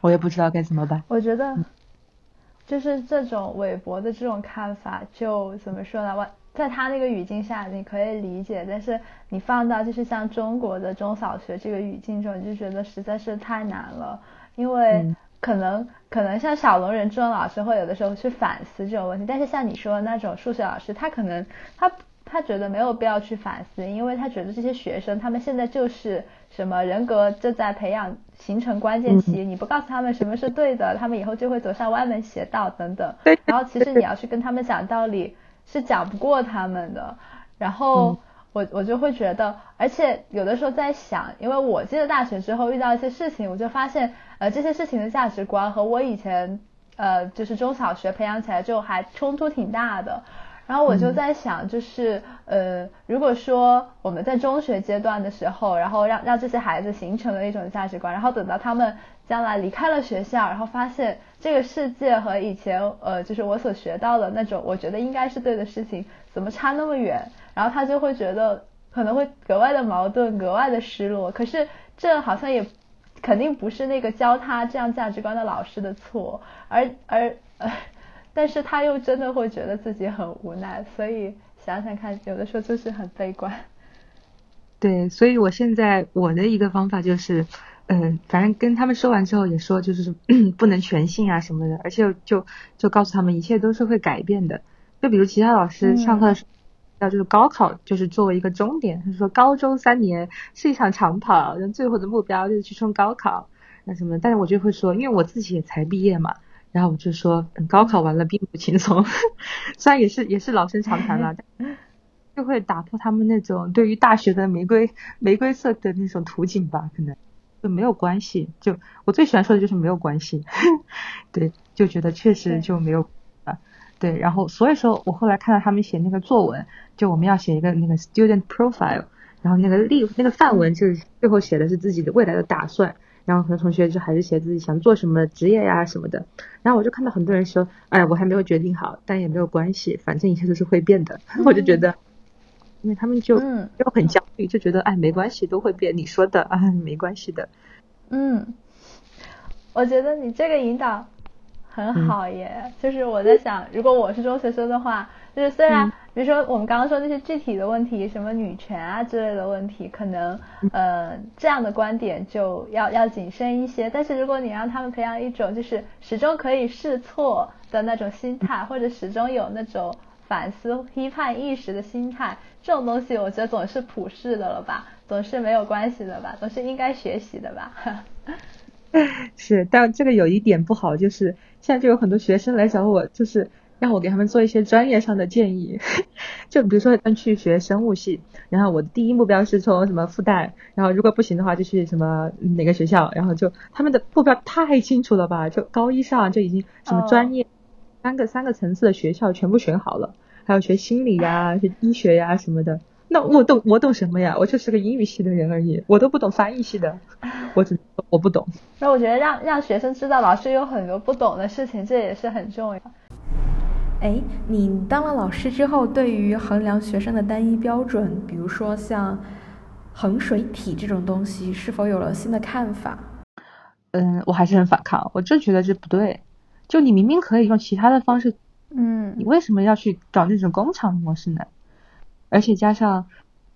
我也不知道该怎么办。我觉得就是这种韦伯的这种看法，就怎么说呢？我。在他那个语境下，你可以理解，但是你放到就是像中国的中小学这个语境中，你就觉得实在是太难了，因为可能可能像小龙人这种老师会有的时候去反思这种问题，但是像你说的那种数学老师，他可能他他觉得没有必要去反思，因为他觉得这些学生他们现在就是什么人格正在培养形成关键期，你不告诉他们什么是对的，他们以后就会走上歪门邪道等等，然后其实你要去跟他们讲道理。是讲不过他们的，然后我我就会觉得，而且有的时候在想，因为我进了大学之后遇到一些事情，我就发现，呃，这些事情的价值观和我以前，呃，就是中小学培养起来就还冲突挺大的。然后我就在想，就是呃，如果说我们在中学阶段的时候，然后让让这些孩子形成了一种价值观，然后等到他们将来离开了学校，然后发现这个世界和以前呃，就是我所学到的那种我觉得应该是对的事情，怎么差那么远？然后他就会觉得可能会格外的矛盾，格外的失落。可是这好像也肯定不是那个教他这样价值观的老师的错，而而呃。但是他又真的会觉得自己很无奈，所以想想看，有的时候就是很悲观。对，所以我现在我的一个方法就是，嗯，反正跟他们说完之后也说，就是 不能全信啊什么的，而且就就告诉他们一切都是会改变的。就比如其他老师上课的时候，要就是高考就是作为一个终点，他说高中三年是一场长跑，然后最后的目标就是去冲高考，那什么？但是我就会说，因为我自己也才毕业嘛。然后我就说，高考完了并不轻松，虽然也是也是老生常谈了，就会打破他们那种对于大学的玫瑰玫瑰色的那种图景吧，可能就没有关系。就我最喜欢说的就是没有关系，对，就觉得确实就没有啊，对。然后所以说我后来看到他们写那个作文，就我们要写一个那个 student profile，然后那个例那个范文就是最后写的是自己的未来的打算。然后很多同学就还是写自己想做什么职业呀什么的，然后我就看到很多人说，哎，我还没有决定好，但也没有关系，反正一切都是会变的。我就觉得，因为他们就就很焦虑，就觉得哎没关系，都会变。你说的啊，没关系的。嗯，我觉得你这个引导很好耶。就是我在想，如果我是中学生的话。就是虽然，比如说我们刚刚说那些具体的问题，什么女权啊之类的问题，可能呃这样的观点就要要谨慎一些。但是如果你让他们培养一种就是始终可以试错的那种心态，或者始终有那种反思批判意识的心态，这种东西我觉得总是普世的了吧，总是没有关系的吧，总是应该学习的吧。是，但这个有一点不好，就是现在就有很多学生来找我，就是。让我给他们做一些专业上的建议，就比如说他们去学生物系，然后我的第一目标是从什么复旦，然后如果不行的话就去什么哪个学校，然后就他们的目标太清楚了吧，就高一上就已经什么专业三个三个层次的学校全部选好了，还有学心理呀、学医学呀什么的。那我懂我懂什么呀？我就是个英语系的人而已，我都不懂翻译系的，我只我不懂。那我觉得让让学生知道老师有很多不懂的事情，这也是很重要。哎，你当了老师之后，对于衡量学生的单一标准，比如说像衡水体这种东西，是否有了新的看法？嗯，我还是很反抗，我就觉得这不对。就你明明可以用其他的方式，嗯，你为什么要去找那种工厂模式呢？而且加上，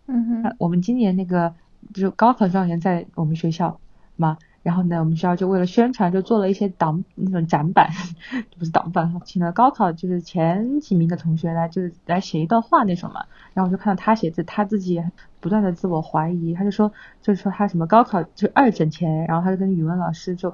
嗯哼，我们今年那个就是高考状元在我们学校嘛。然后呢，我们学校就为了宣传，就做了一些挡那种展板，不是挡板，请了高考就是前几名的同学来，就是来写一段话那种嘛。然后我就看到他写字，他自己不断的自我怀疑，他就说，就是说他什么高考就二整前，然后他就跟语文老师就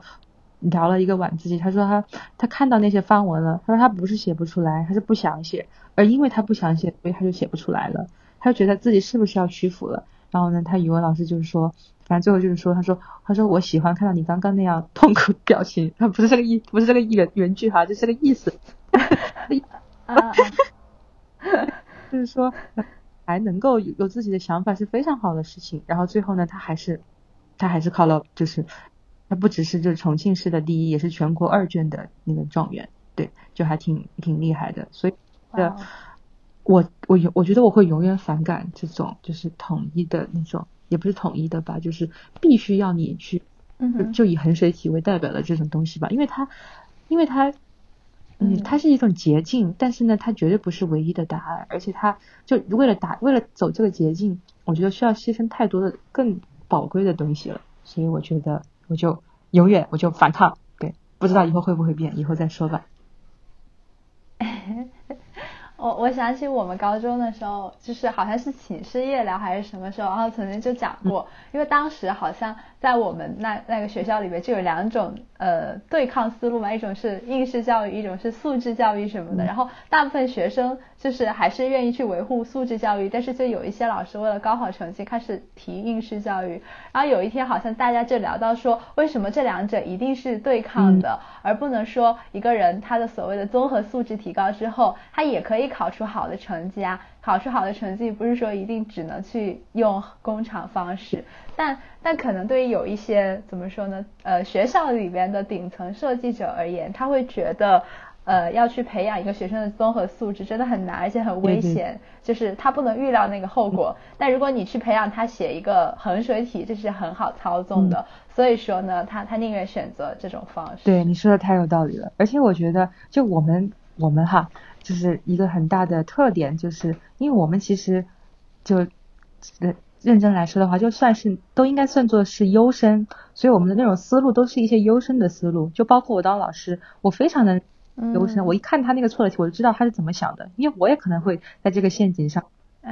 聊了一个晚自习，他说他他看到那些范文了，他说他不是写不出来，他是不想写，而因为他不想写，所以他就写不出来了，他就觉得自己是不是要屈服了。然后呢，他语文老师就是说。反正最后就是说，他说，他说我喜欢看到你刚刚那样痛苦表情，他 不是这个意，不是这个意原原句哈，就是这个意思。就是说，还能够有自己的想法是非常好的事情。然后最后呢，他还是，他还是靠了，就是他不只是就是重庆市的第一，也是全国二卷的那个状元，对，就还挺挺厉害的。所以的，我我有我觉得我会永远反感这种就是统一的那种。也不是统一的吧，就是必须要你去，就以衡水体为代表的这种东西吧，因为它，因为它，嗯，它是一种捷径，但是呢，它绝对不是唯一的答案，而且它就为了答，为了走这个捷径，我觉得需要牺牲太多的更宝贵的东西了，所以我觉得我就永远我就反抗，对，不知道以后会不会变，以后再说吧。我我想起我们高中的时候，就是好像是寝室夜聊还是什么时候，然后曾经就讲过，因为当时好像在我们那那个学校里面就有两种呃对抗思路嘛，一种是应试教育，一种是素质教育什么的，然后大部分学生就是还是愿意去维护素质教育，但是就有一些老师为了高考成绩开始提应试教育，然后有一天好像大家就聊到说，为什么这两者一定是对抗的，而不能说一个人他的所谓的综合素质提高之后，他也可以。考出好的成绩啊，考出好的成绩不是说一定只能去用工厂方式，但但可能对于有一些怎么说呢，呃，学校里边的顶层设计者而言，他会觉得，呃，要去培养一个学生的综合素质真的很难，而且很危险，就是他不能预料那个后果。但如果你去培养他写一个衡水体，这是很好操纵的。所以说呢，他他宁愿选择这种方式。对，你说的太有道理了。而且我觉得，就我们我们哈。就是一个很大的特点，就是因为我们其实就认认真来说的话，就算是都应该算作是优生，所以我们的那种思路都是一些优生的思路。就包括我当老师，我非常的优生，我一看他那个错的题，我就知道他是怎么想的，因为我也可能会在这个陷阱上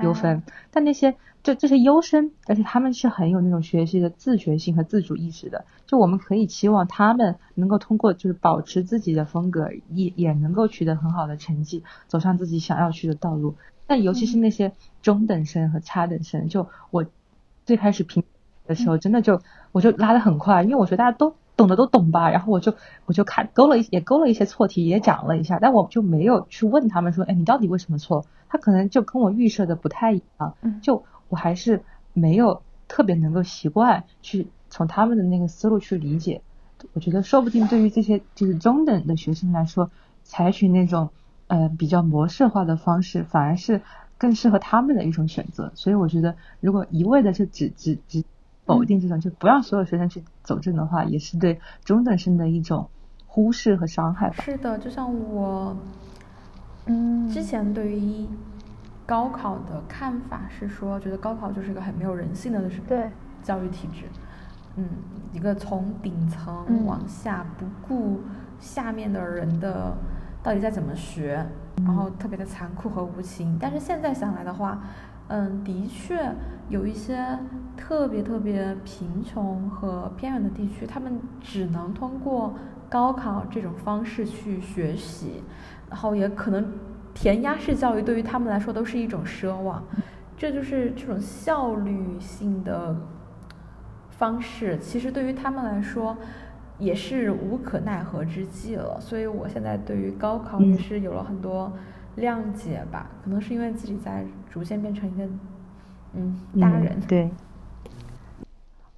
优分。但那些这这些优生，而且他们是很有那种学习的自觉性和自主意识的，就我们可以期望他们能够通过就是保持自己的风格，也也能够取得很好的成绩，走上自己想要去的道路。但尤其是那些中等生和差等生，就我最开始评的时候，真的就我就拉的很快，因为我觉得大家都懂的都懂吧，然后我就我就看勾了一也勾了一些错题，也讲了一下，但我就没有去问他们说，哎，你到底为什么错？他可能就跟我预设的不太一样，就我还是没有特别能够习惯去从他们的那个思路去理解。我觉得说不定对于这些就是中等的学生来说，采取那种。呃，比较模式化的方式反而是更适合他们的一种选择，所以我觉得如果一味的就只只只否定这种，就不让所有学生去走正的话，也是对中等生的一种忽视和伤害吧。是的，就像我，嗯，之前对于高考的看法是说，觉得高考就是一个很没有人性的对教育体制，嗯，一个从顶层往下不顾下面的人的。到底在怎么学？然后特别的残酷和无情。但是现在想来的话，嗯，的确有一些特别特别贫穷和偏远的地区，他们只能通过高考这种方式去学习，然后也可能填鸭式教育对于他们来说都是一种奢望。这就是这种效率性的方式，其实对于他们来说。也是无可奈何之计了，所以我现在对于高考也是有了很多谅解吧。可能是因为自己在逐渐变成一个嗯大人。对。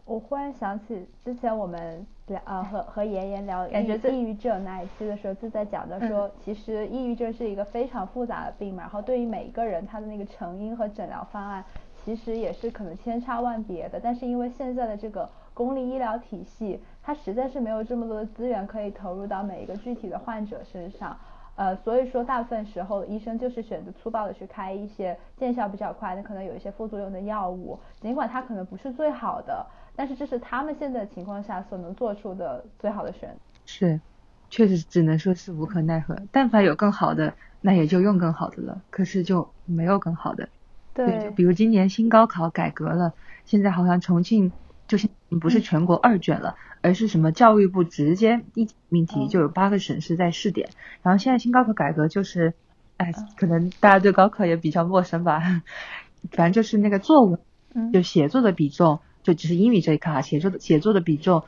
我忽然想起之前我们聊啊和和妍妍聊感觉抑郁症那一期的时候，就在讲的说，其实抑郁症是一个非常复杂的病嘛。然后对于每一个人，他的那个成因和诊疗方案，其实也是可能千差万别的。但是因为现在的这个公立医疗体系。它实在是没有这么多的资源可以投入到每一个具体的患者身上，呃，所以说大部分时候医生就是选择粗暴的去开一些见效比较快，那可能有一些副作用的药物，尽管它可能不是最好的，但是这是他们现在情况下所能做出的最好的选择。是，确实只能说是无可奈何。但凡有更好的，那也就用更好的了。可是就没有更好的。对。就比如今年新高考改革了，现在好像重庆就是不是全国二卷了。而是什么？教育部直接一命题就有八个省市在试点，然后现在新高考改革就是，哎，可能大家对高考也比较陌生吧，反正就是那个作文，就写作的比重，就只是英语这一科啊，写作的写作的比重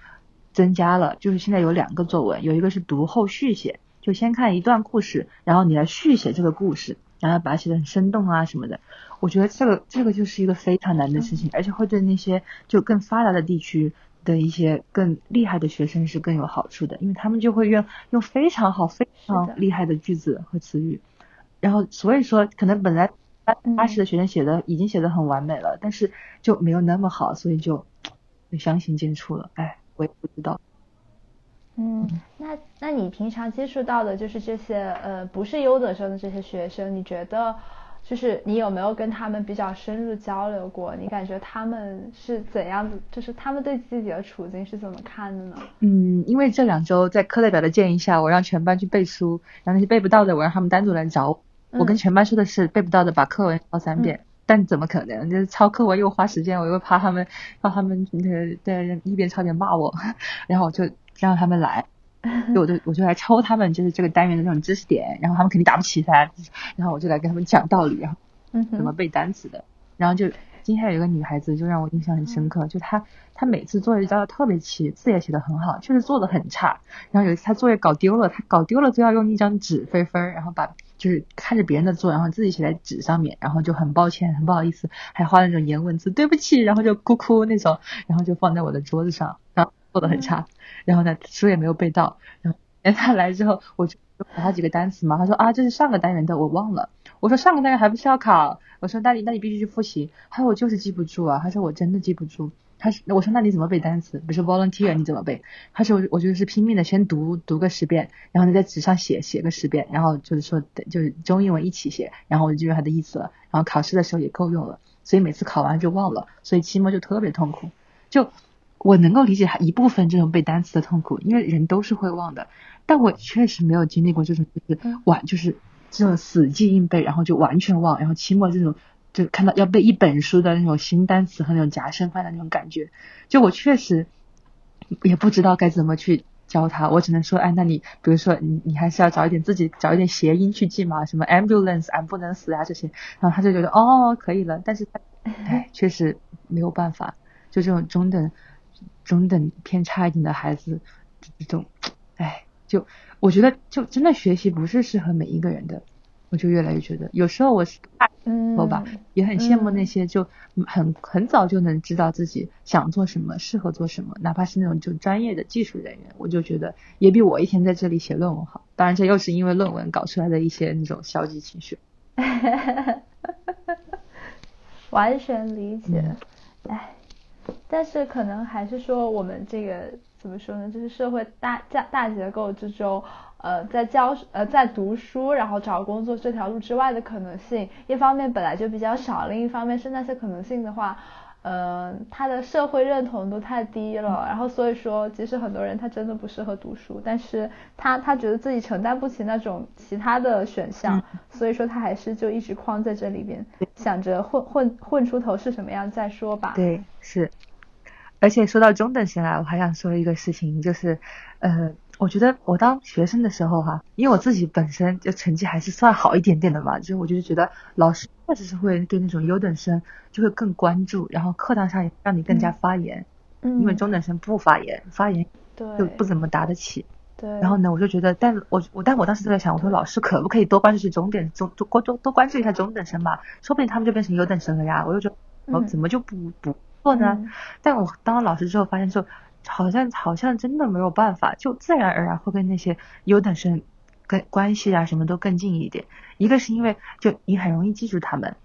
增加了，就是现在有两个作文，有一个是读后续写，就先看一段故事，然后你来续写这个故事，然后把它写的很生动啊什么的。我觉得这个这个就是一个非常难的事情，而且会对那些就更发达的地区。的一些更厉害的学生是更有好处的，因为他们就会用用非常好、非常厉害的句子和词语，然后所以说可能本来八十的学生写的已经写的很完美了，但是就没有那么好，所以就相形见绌了。哎，我也不知道。嗯，那那你平常接触到的就是这些呃不是优等生的这些学生，你觉得？就是你有没有跟他们比较深入交流过？你感觉他们是怎样子？就是他们对自己的处境是怎么看的呢？嗯，因为这两周在课代表的建议下，我让全班去背书，然后那些背不到的，我让他们单独来找我。我跟全班说的是背不到的把课文抄三遍，但怎么可能？就是抄课文又花时间，我又怕他们，怕他们的的一边抄点骂我，然后我就让他们来，我就我就来抽他们就是这个单元的那种知识点，然后他们肯定打不起来，然后我就来跟他们讲道理，然后怎么背单词的，然后就。今天有一个女孩子就让我印象很深刻，就她她每次作业交的特别齐，字也写的很好，确实做的很差。然后有一次她作业搞丢了，她搞丢了就要用一张纸飞分，然后把就是看着别人的做，然后自己写在纸上面，然后就很抱歉很不好意思，还画那种颜文字，对不起，然后就哭哭那种，然后就放在我的桌子上，然后做的很差，然后呢书也没有背到，然后等他来之后我就给他几个单词嘛，他说啊这是上个单元的我忘了。我说上个单元还不是要考？我说那你那你必须去复习。他说我就是记不住啊。他说我真的记不住。他说我说那你怎么背单词？比如说 volunteer 你怎么背？他说我我就是拼命的先读读个十遍，然后呢在纸上写写个十遍，然后就是说就是中英文一起写，然后我就记住他的意思了。然后考试的时候也够用了，所以每次考完就忘了，所以期末就特别痛苦。就我能够理解他一部分这种背单词的痛苦，因为人都是会忘的，但我确实没有经历过这种就是完就是。这种死记硬背，然后就完全忘，然后期末这种就看到要背一本书的那种新单词和那种夹生饭的那种感觉，就我确实也不知道该怎么去教他，我只能说，哎，那你比如说你你还是要找一点自己找一点谐音去记嘛，什么 ambulance 俺不能死啊这些，然后他就觉得哦可以了，但是哎确实没有办法，就这种中等中等偏差一点的孩子这种，哎就。我觉得就真的学习不是适合每一个人的，我就越来越觉得，有时候我是爱说吧，也很羡慕那些就很很早就能知道自己想做什么，适合做什么，哪怕是那种就专业的技术人员，我就觉得也比我一天在这里写论文好。当然，这又是因为论文搞出来的一些那种消极情绪。完全理解，哎，但是可能还是说我们这个。怎么说呢？就是社会大架大结构之中，呃，在教呃在读书，然后找工作这条路之外的可能性，一方面本来就比较少，另一方面是那些可能性的话，呃，他的社会认同度太低了，然后所以说，即使很多人他真的不适合读书，但是他他觉得自己承担不起那种其他的选项，所以说他还是就一直框在这里边，想着混混混出头是什么样再说吧。对，是。而且说到中等生来，我还想说一个事情，就是，呃，我觉得我当学生的时候哈，因为我自己本身就成绩还是算好一点点的嘛，就我就是觉得老师确实是会对那种优等生就会更关注，然后课堂上也让你更加发言，嗯，因为中等生不发言，发言就不怎么答得起，对，然后呢，我就觉得，但我我但我当时就在想，我说老师可不可以多关注些中等中多多多多关注一下中等生嘛，说不定他们就变成优等生了呀，我就觉得我怎么就不不。错呢？但我当了老师之后发现，就好像好像真的没有办法，就自然而然会跟那些优等生跟关系啊什么都更近一点。一个是因为就你很容易记住他们，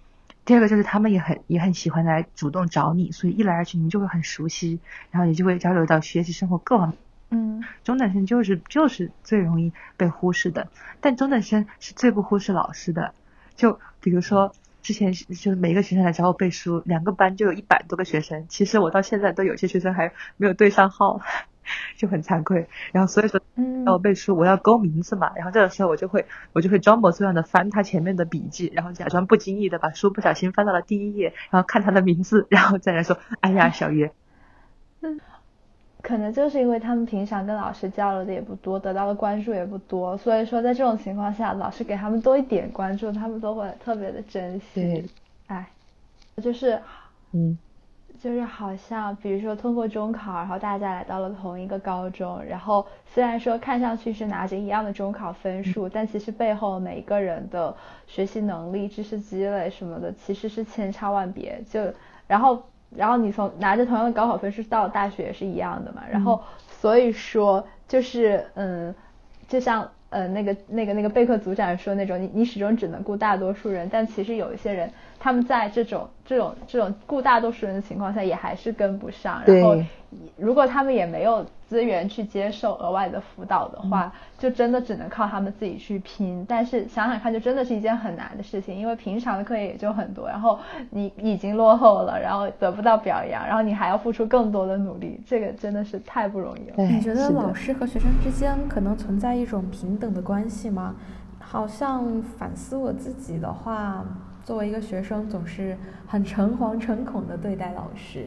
第二个就是他们也很也很喜欢来主动找你，所以一来二去你们就会很熟悉，然后也就会交流到学习生活各方面。嗯，中等生就是就是最容易被忽视的，但中等生是最不忽视老师的。就比如说。之前就是每一个学生来找我背书，两个班就有一百多个学生，其实我到现在都有些学生还没有对上号，就很惭愧。然后所以说，让我背书，我要勾名字嘛。然后这个时候我就会我就会装模作样的翻他前面的笔记，然后假装不经意的把书不小心翻到了第一页，然后看他的名字，然后再来说，哎呀，小约。可能就是因为他们平常跟老师交流的也不多，得到的关注也不多，所以说在这种情况下，老师给他们多一点关注，他们都会特别的珍惜。哎，就是，嗯，就是好像比如说通过中考，然后大家来到了同一个高中，然后虽然说看上去是拿着一样的中考分数，但其实背后每一个人的学习能力、知识积累什么的，其实是千差万别。就然后。然后你从拿着同样的高考分数到大学也是一样的嘛，然后所以说就是嗯，就像呃那个那个那个备课组长说那种，你你始终只能顾大多数人，但其实有一些人他们在这种这种这种顾大多数人的情况下也还是跟不上，然后如果他们也没有。资源去接受额外的辅导的话，就真的只能靠他们自己去拼。但是想想看，就真的是一件很难的事情，因为平常的课业也就很多，然后你已经落后了，然后得不到表扬，然后你还要付出更多的努力，这个真的是太不容易了。你觉得老师和学生之间可能存在一种平等的关系吗？好像反思我自己的话，作为一个学生，总是很诚惶诚恐的对待老师。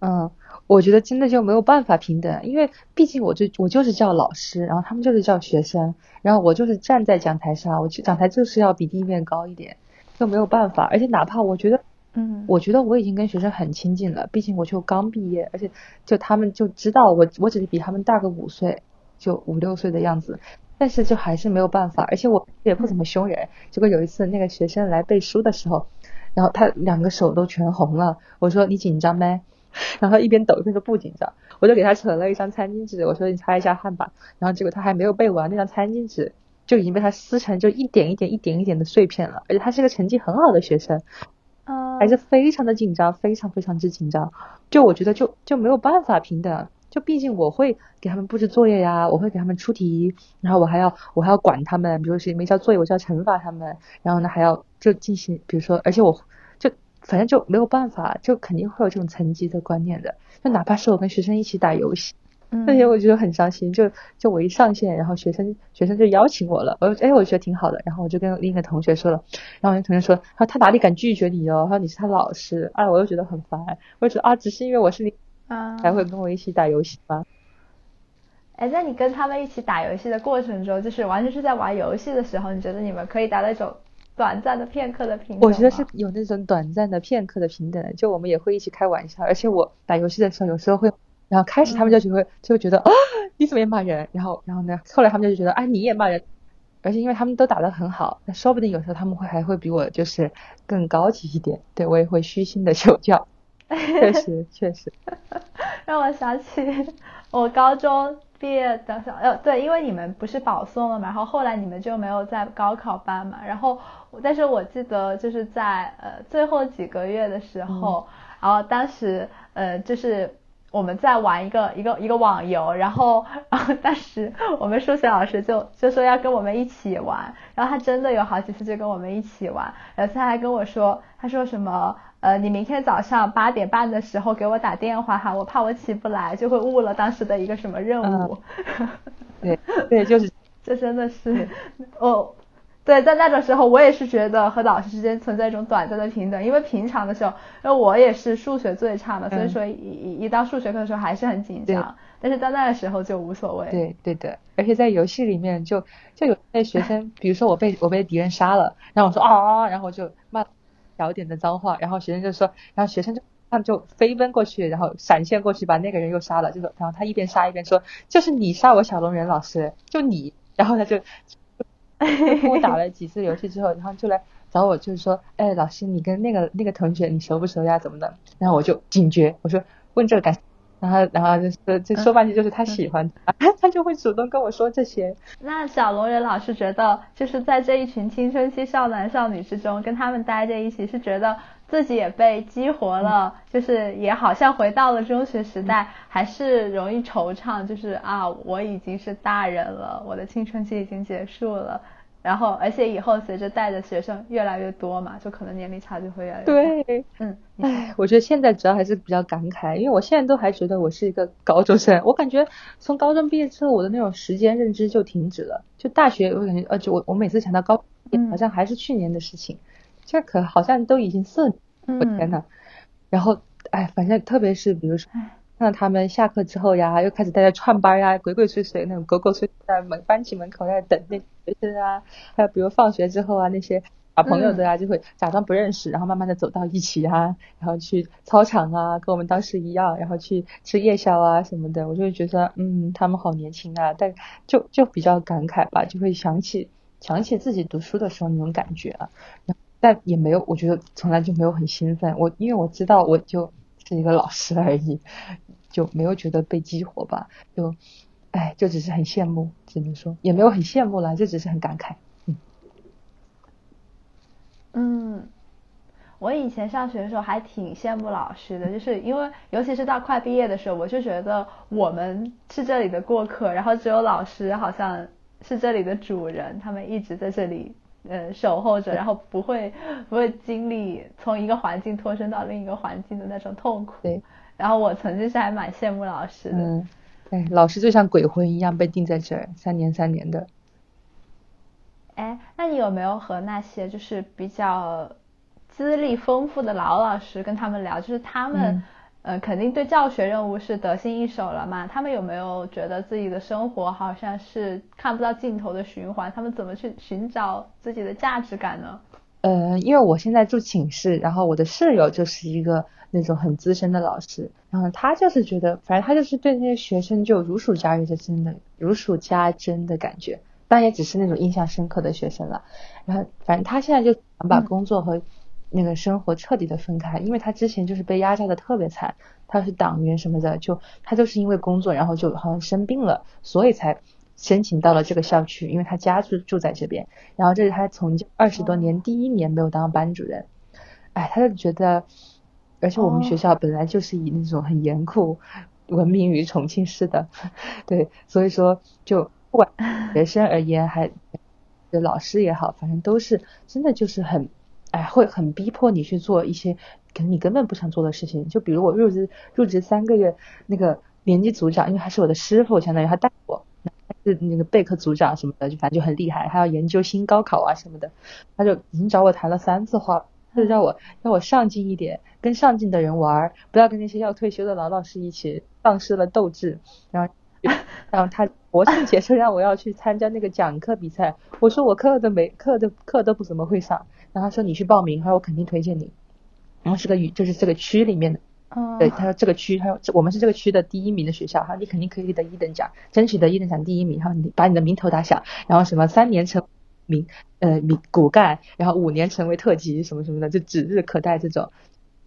嗯，我觉得真的就没有办法平等，因为毕竟我就我就是叫老师，然后他们就是叫学生，然后我就是站在讲台上，我讲台就是要比地面高一点，就没有办法。而且哪怕我觉得，嗯，我觉得我已经跟学生很亲近了，毕竟我就刚毕业，而且就他们就知道我我只是比他们大个五岁，就五六岁的样子，但是就还是没有办法。而且我也不怎么凶人，结果有一次那个学生来背书的时候，然后他两个手都全红了，我说你紧张没？然后一边抖一边说不紧张，我就给他扯了一张餐巾纸，我说你擦一下汗吧。然后结果他还没有背完，那张餐巾纸就已经被他撕成就一点一点、一点一点的碎片了。而且他是个成绩很好的学生，嗯，还是非常的紧张，非常非常之紧张。就我觉得就就没有办法平等，就毕竟我会给他们布置作业呀，我会给他们出题，然后我还要我还要管他们，比如说没交作业，我就要惩罚他们，然后呢还要就进行，比如说，而且我。反正就没有办法，就肯定会有这种层级的观念的。就哪怕是我跟学生一起打游戏，那些我觉得很伤心。就就我一上线，然后学生学生就邀请我了，我哎我觉得挺好的，然后我就跟另一个同学说了，然后那同学说，他他哪里敢拒绝你哦？他说你是他老师，哎我又觉得很烦，我就觉得啊只是因为我是你，才会跟我一起打游戏吗？哎，在你跟他们一起打游戏的过程中，就是完全是在玩游戏的时候，你觉得你们可以达到一种？短暂的片刻的平等，我觉得是有那种短暂的片刻的平等，就我们也会一起开玩笑，而且我打游戏的时候有时候会，然后开始他们就就会就会觉得啊你怎么也骂人，然后然后呢后来他们就觉得啊你也骂人，而且因为他们都打得很好，那说不定有时候他们会还会比我就是更高级一点，对我也会虚心的求教，确 实确实，让我想起我高中。毕业的时候，呃，对，因为你们不是保送了嘛，然后后来你们就没有在高考班嘛，然后，但是我记得就是在呃最后几个月的时候，然后当时呃就是我们在玩一个一个一个网游，然后 然后当时我们数学老师就就说要跟我们一起玩，然后他真的有好几次就跟我们一起玩，有次他还跟我说，他说什么。呃，你明天早上八点半的时候给我打电话哈，我怕我起不来，就会误了当时的一个什么任务。对对，就是，这真的是，哦，对，在那种时候，我也是觉得和老师之间存在一种短暂的平等，因为平常的时候，因为我也是数学最差嘛，所以说一一一到数学课的时候还是很紧张，但是到那个时候就无所谓。对对的，而且在游戏里面就就有些学生，比如说我被我被敌人杀了，然后我说啊，然后就骂。小点的脏话，然后学生就说，然后学生就他们就飞奔过去，然后闪现过去把那个人又杀了，就说，然后他一边杀一边说，就是你杀我小龙人老师，就你，然后他就跟我打了几次游戏之后，然后就来找我，就是说，哎，老师你跟那个那个同学你熟不熟呀？怎么的？然后我就警觉，我说问这个干。然后，然后就是就说半句就是他喜欢他，他就会主动跟我说这些。那小龙人老师觉得，就是在这一群青春期少男少女之中，跟他们待在一起，是觉得自己也被激活了，就是也好像回到了中学时代，还是容易惆怅，就是啊，我已经是大人了，我的青春期已经结束了。然后，而且以后随着带的学生越来越多嘛，就可能年龄差距会越来越大。对，嗯，哎，我觉得现在主要还是比较感慨，因为我现在都还觉得我是一个高中生，我感觉从高中毕业之后，我的那种时间认知就停止了。就大学，我感觉，而且我我每次想到高，好像还是去年的事情，这可好像都已经四年，我天呐。然后，哎，反正特别是比如说。看到他们下课之后呀，又开始在那串班呀，鬼鬼祟祟那种狗狗祟在门班级门口在等那学生啊，还有比如放学之后啊，那些小朋友的呀，就会假装不认识，然后慢慢的走到一起啊，然后去操场啊，跟我们当时一样，然后去吃夜宵啊什么的，我就会觉得，嗯，他们好年轻啊，但就就比较感慨吧，就会想起想起自己读书的时候那种感觉啊，但也没有，我觉得从来就没有很兴奋，我因为我知道我就是一个老师而已。就没有觉得被激活吧？就，哎，就只是很羡慕，只能说也没有很羡慕了，就只是很感慨。嗯，嗯，我以前上学的时候还挺羡慕老师的，就是因为尤其是到快毕业的时候，我就觉得我们是这里的过客，然后只有老师好像是这里的主人，他们一直在这里呃守候着，然后不会不会经历从一个环境脱身到另一个环境的那种痛苦。对。然后我曾经是还蛮羡慕老师的，嗯，哎，老师就像鬼魂一样被定在这儿，三年三年的。哎，那你有没有和那些就是比较资历丰富的老老师跟他们聊？就是他们，呃，肯定对教学任务是得心应手了嘛？他们有没有觉得自己的生活好像是看不到尽头的循环？他们怎么去寻找自己的价值感呢？呃，因为我现在住寝室，然后我的室友就是一个那种很资深的老师，然后他就是觉得，反正他就是对那些学生就如数家珍的，真的如数家珍的感觉。但也只是那种印象深刻的学生了，然后反正他现在就想把工作和那个生活彻底的分开，因为他之前就是被压榨的特别惨，他是党员什么的，就他就是因为工作，然后就好像生病了，所以才申请到了这个校区，因为他家住住在这边，然后这是他从二十多年第一年没有当班主任，哎，他就觉得，而且我们学校本来就是以那种很严酷闻名于重庆市的，对，所以说就。不管 学生而言，还老师也好，反正都是真的就是很，哎，会很逼迫你去做一些可能你根本不想做的事情。就比如我入职入职三个月，那个年级组长，因为他是我的师傅，相当于他带我，是那个备课组长什么的，就反正就很厉害，还要研究新高考啊什么的。他就已经找我谈了三次话，他就让我让我上进一点，跟上进的人玩，不要跟那些要退休的老老师一起丧失了斗志，然后。然后他国庆节说让我要去参加那个讲课比赛，我说我课都没课都课都不怎么会上，然后他说你去报名，他说我肯定推荐你，然后是个语就是这个区里面的，对，他说这个区，他说我们是这个区的第一名的学校，哈，你肯定可以得一等奖，争取得一等奖第一名，然后你把你的名头打响，然后什么三年成名呃名骨干，然后五年成为特级什么什么的，就指日可待这种。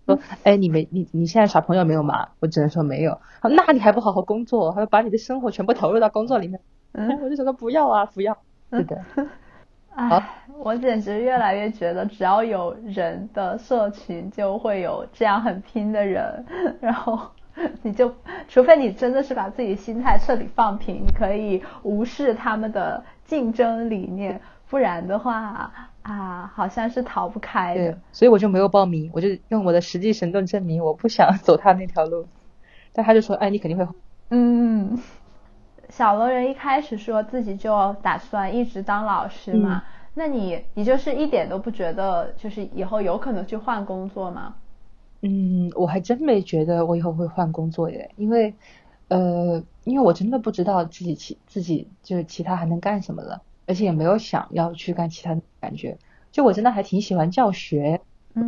说，哎，你没你你现在耍朋友没有嘛？我只能说没有。好，那你还不好好工作，他说把你的生活全部投入到工作里面？嗯，我就想说不要啊，不要。是的。哎，我简直越来越觉得，只要有人的社群，就会有这样很拼的人。然后你就，除非你真的是把自己心态彻底放平，你可以无视他们的竞争理念，不然的话。啊，好像是逃不开的，所以我就没有报名，我就用我的实际行动证明我不想走他那条路。但他就说，哎，你肯定会。嗯，小罗人一开始说自己就打算一直当老师嘛，那你你就是一点都不觉得就是以后有可能去换工作吗？嗯，我还真没觉得我以后会换工作耶，因为呃，因为我真的不知道自己其自己就是其他还能干什么了。而且也没有想要去干其他的感觉，就我真的还挺喜欢教学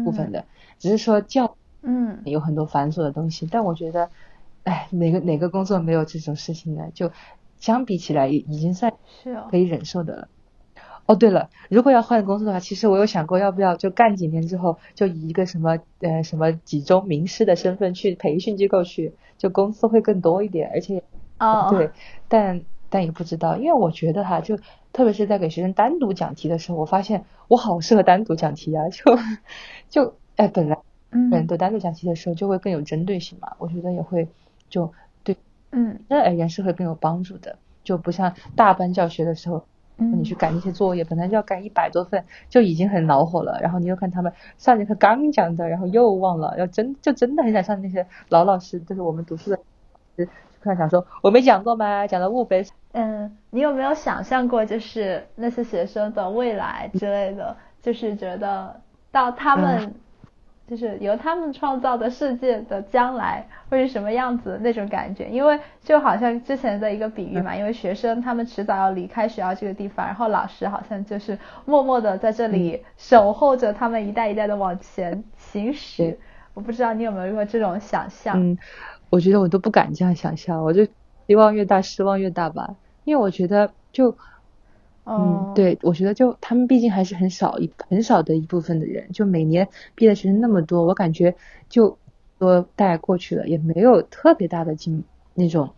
部分的，只是说教嗯有很多繁琐的东西，但我觉得，哎，哪个哪个工作没有这种事情呢？就相比起来，已经算是可以忍受的了。哦，对了，如果要换工作的话，其实我有想过要不要就干几年之后，就以一个什么呃什么几中名师的身份去培训机构去，就工资会更多一点，而且哦对，但但也不知道，因为我觉得哈就。特别是在给学生单独讲题的时候，我发现我好适合单独讲题啊！就就哎，本来嗯，对单独讲题的时候就会更有针对性嘛，我觉得也会就对嗯，那而言是会更有帮助的，就不像大班教学的时候，你去改那些作业，本来就要改一百多份，就已经很恼火了。然后你又看他们上节课刚讲的，然后又忘了，要真就真的很想上那些老老师，就是我们读书的，就突然想说我没讲过吗？讲了五百。嗯，你有没有想象过，就是那些学生的未来之类的，就是觉得到他们，就是由他们创造的世界的将来会是什么样子那种感觉？因为就好像之前的一个比喻嘛，因为学生他们迟早要离开学校这个地方，然后老师好像就是默默的在这里守候着他们一代一代的往前行驶。我不知道你有没有过这种想象？嗯，我觉得我都不敢这样想象，我就希望越大，失望越大吧。因为我觉得就，嗯，对，我觉得就他们毕竟还是很少一很少的一部分的人，就每年毕业的学生那么多，我感觉就多带过去了，也没有特别大的进那种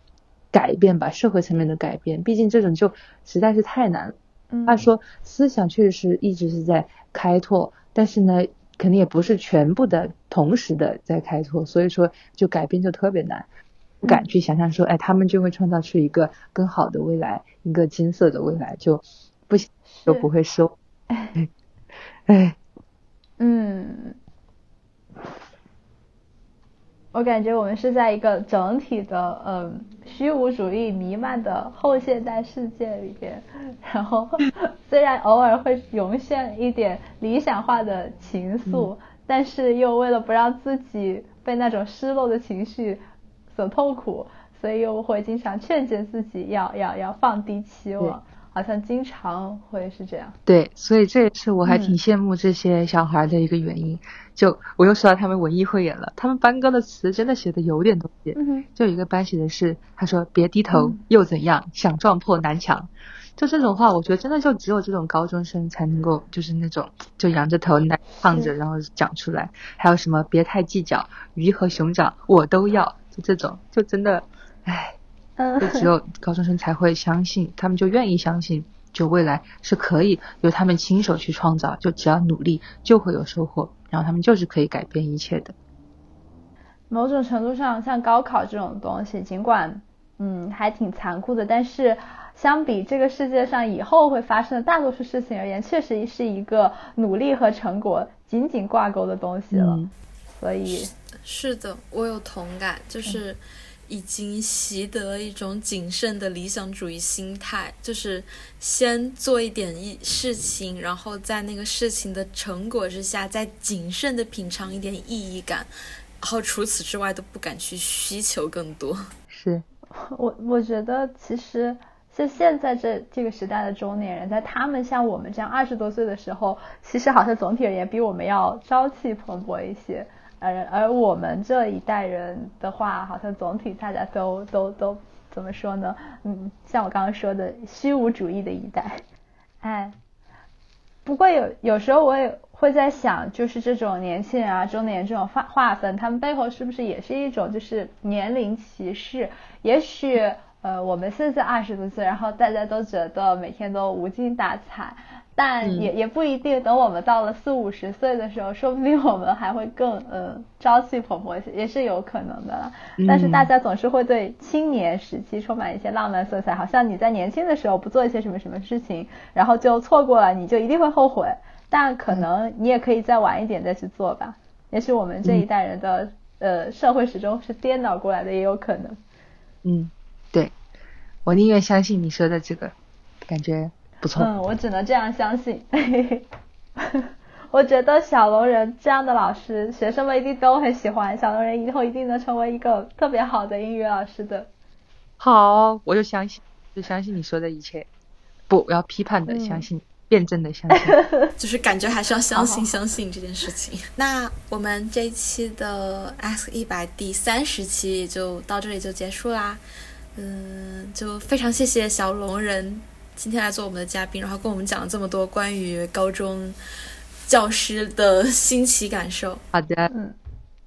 改变吧，社会层面的改变，毕竟这种就实在是太难了。他说思想确实是一直是在开拓，但是呢，肯定也不是全部的同时的在开拓，所以说就改变就特别难。不敢去想象说，哎，他们就会创造出一个更好的未来，一个金色的未来，就不就不会收。哎，嗯，我感觉我们是在一个整体的嗯虚无主义弥漫的后现代世界里边，然后 虽然偶尔会涌现一点理想化的情愫，但是又为了不让自己被那种失落的情绪所痛苦，所以又会经常劝诫自己要要要放低期望。好像经常会是这样，对，所以这也是我还挺羡慕这些小孩的一个原因。就我又说到他们文艺汇演了，他们班歌的词真的写的有点东西。就一个班写的是，他说别低头又怎样，想撞破南墙。就这种话，我觉得真的就只有这种高中生才能够，就是那种就仰着头唱着，然后讲出来。还有什么别太计较，鱼和熊掌我都要，就这种，就真的，唉。就只有高中生才会相信，他们就愿意相信，就未来是可以由他们亲手去创造，就只要努力就会有收获，然后他们就是可以改变一切的。某种程度上，像高考这种东西，尽管嗯还挺残酷的，但是相比这个世界上以后会发生的大多数事情而言，确实是一个努力和成果紧紧挂钩的东西了。所以是的，我有同感，就是。已经习得一种谨慎的理想主义心态，就是先做一点一事情，然后在那个事情的成果之下，再谨慎的品尝一点意义感，然后除此之外都不敢去需求更多。是，我我觉得其实就现在这这个时代的中年人，在他们像我们这样二十多岁的时候，其实好像总体而言比我们要朝气蓬勃一些。而而我们这一代人的话，好像总体大家都都都怎么说呢？嗯，像我刚刚说的虚无主义的一代，哎，不过有有时候我也会在想，就是这种年轻人啊、中年人这种划划分，他们背后是不是也是一种就是年龄歧视？也许呃，我们现在二十多岁，然后大家都觉得每天都无精打采。但也也不一定，等我们到了四五十岁的时候，说不定我们还会更呃朝气蓬勃，也是有可能的啦。但是大家总是会对青年时期充满一些浪漫色彩，好像你在年轻的时候不做一些什么什么事情，然后就错过了，你就一定会后悔。但可能你也可以再晚一点再去做吧。也许我们这一代人的呃社会始终是颠倒过来的，也有可能。嗯，对，我宁愿相信你说的这个，感觉。嗯，我只能这样相信。我觉得小龙人这样的老师，学生们一定都很喜欢。小龙人以后一定能成为一个特别好的英语老师的。好，我就相信，就相信你说的一切。不，我要批判的相信，辩证的相信。就是感觉还是要相信，相信这件事情。那我们这一期的 X 一百第三十期就到这里就结束啦。嗯，就非常谢谢小龙人。今天来做我们的嘉宾，然后跟我们讲了这么多关于高中教师的新奇感受。好的，嗯，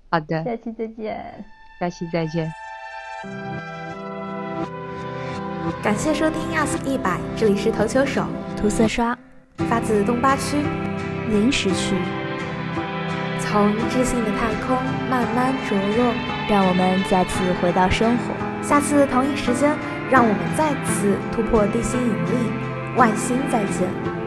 好的，下期再见，下期再见。感谢收听 Ask 一百，这里是投球手涂色刷，发自东八区临时区，从知性的太空慢慢着落，让我们再次回到生活。下次同一时间。让我们再次突破地心引力，外星再见。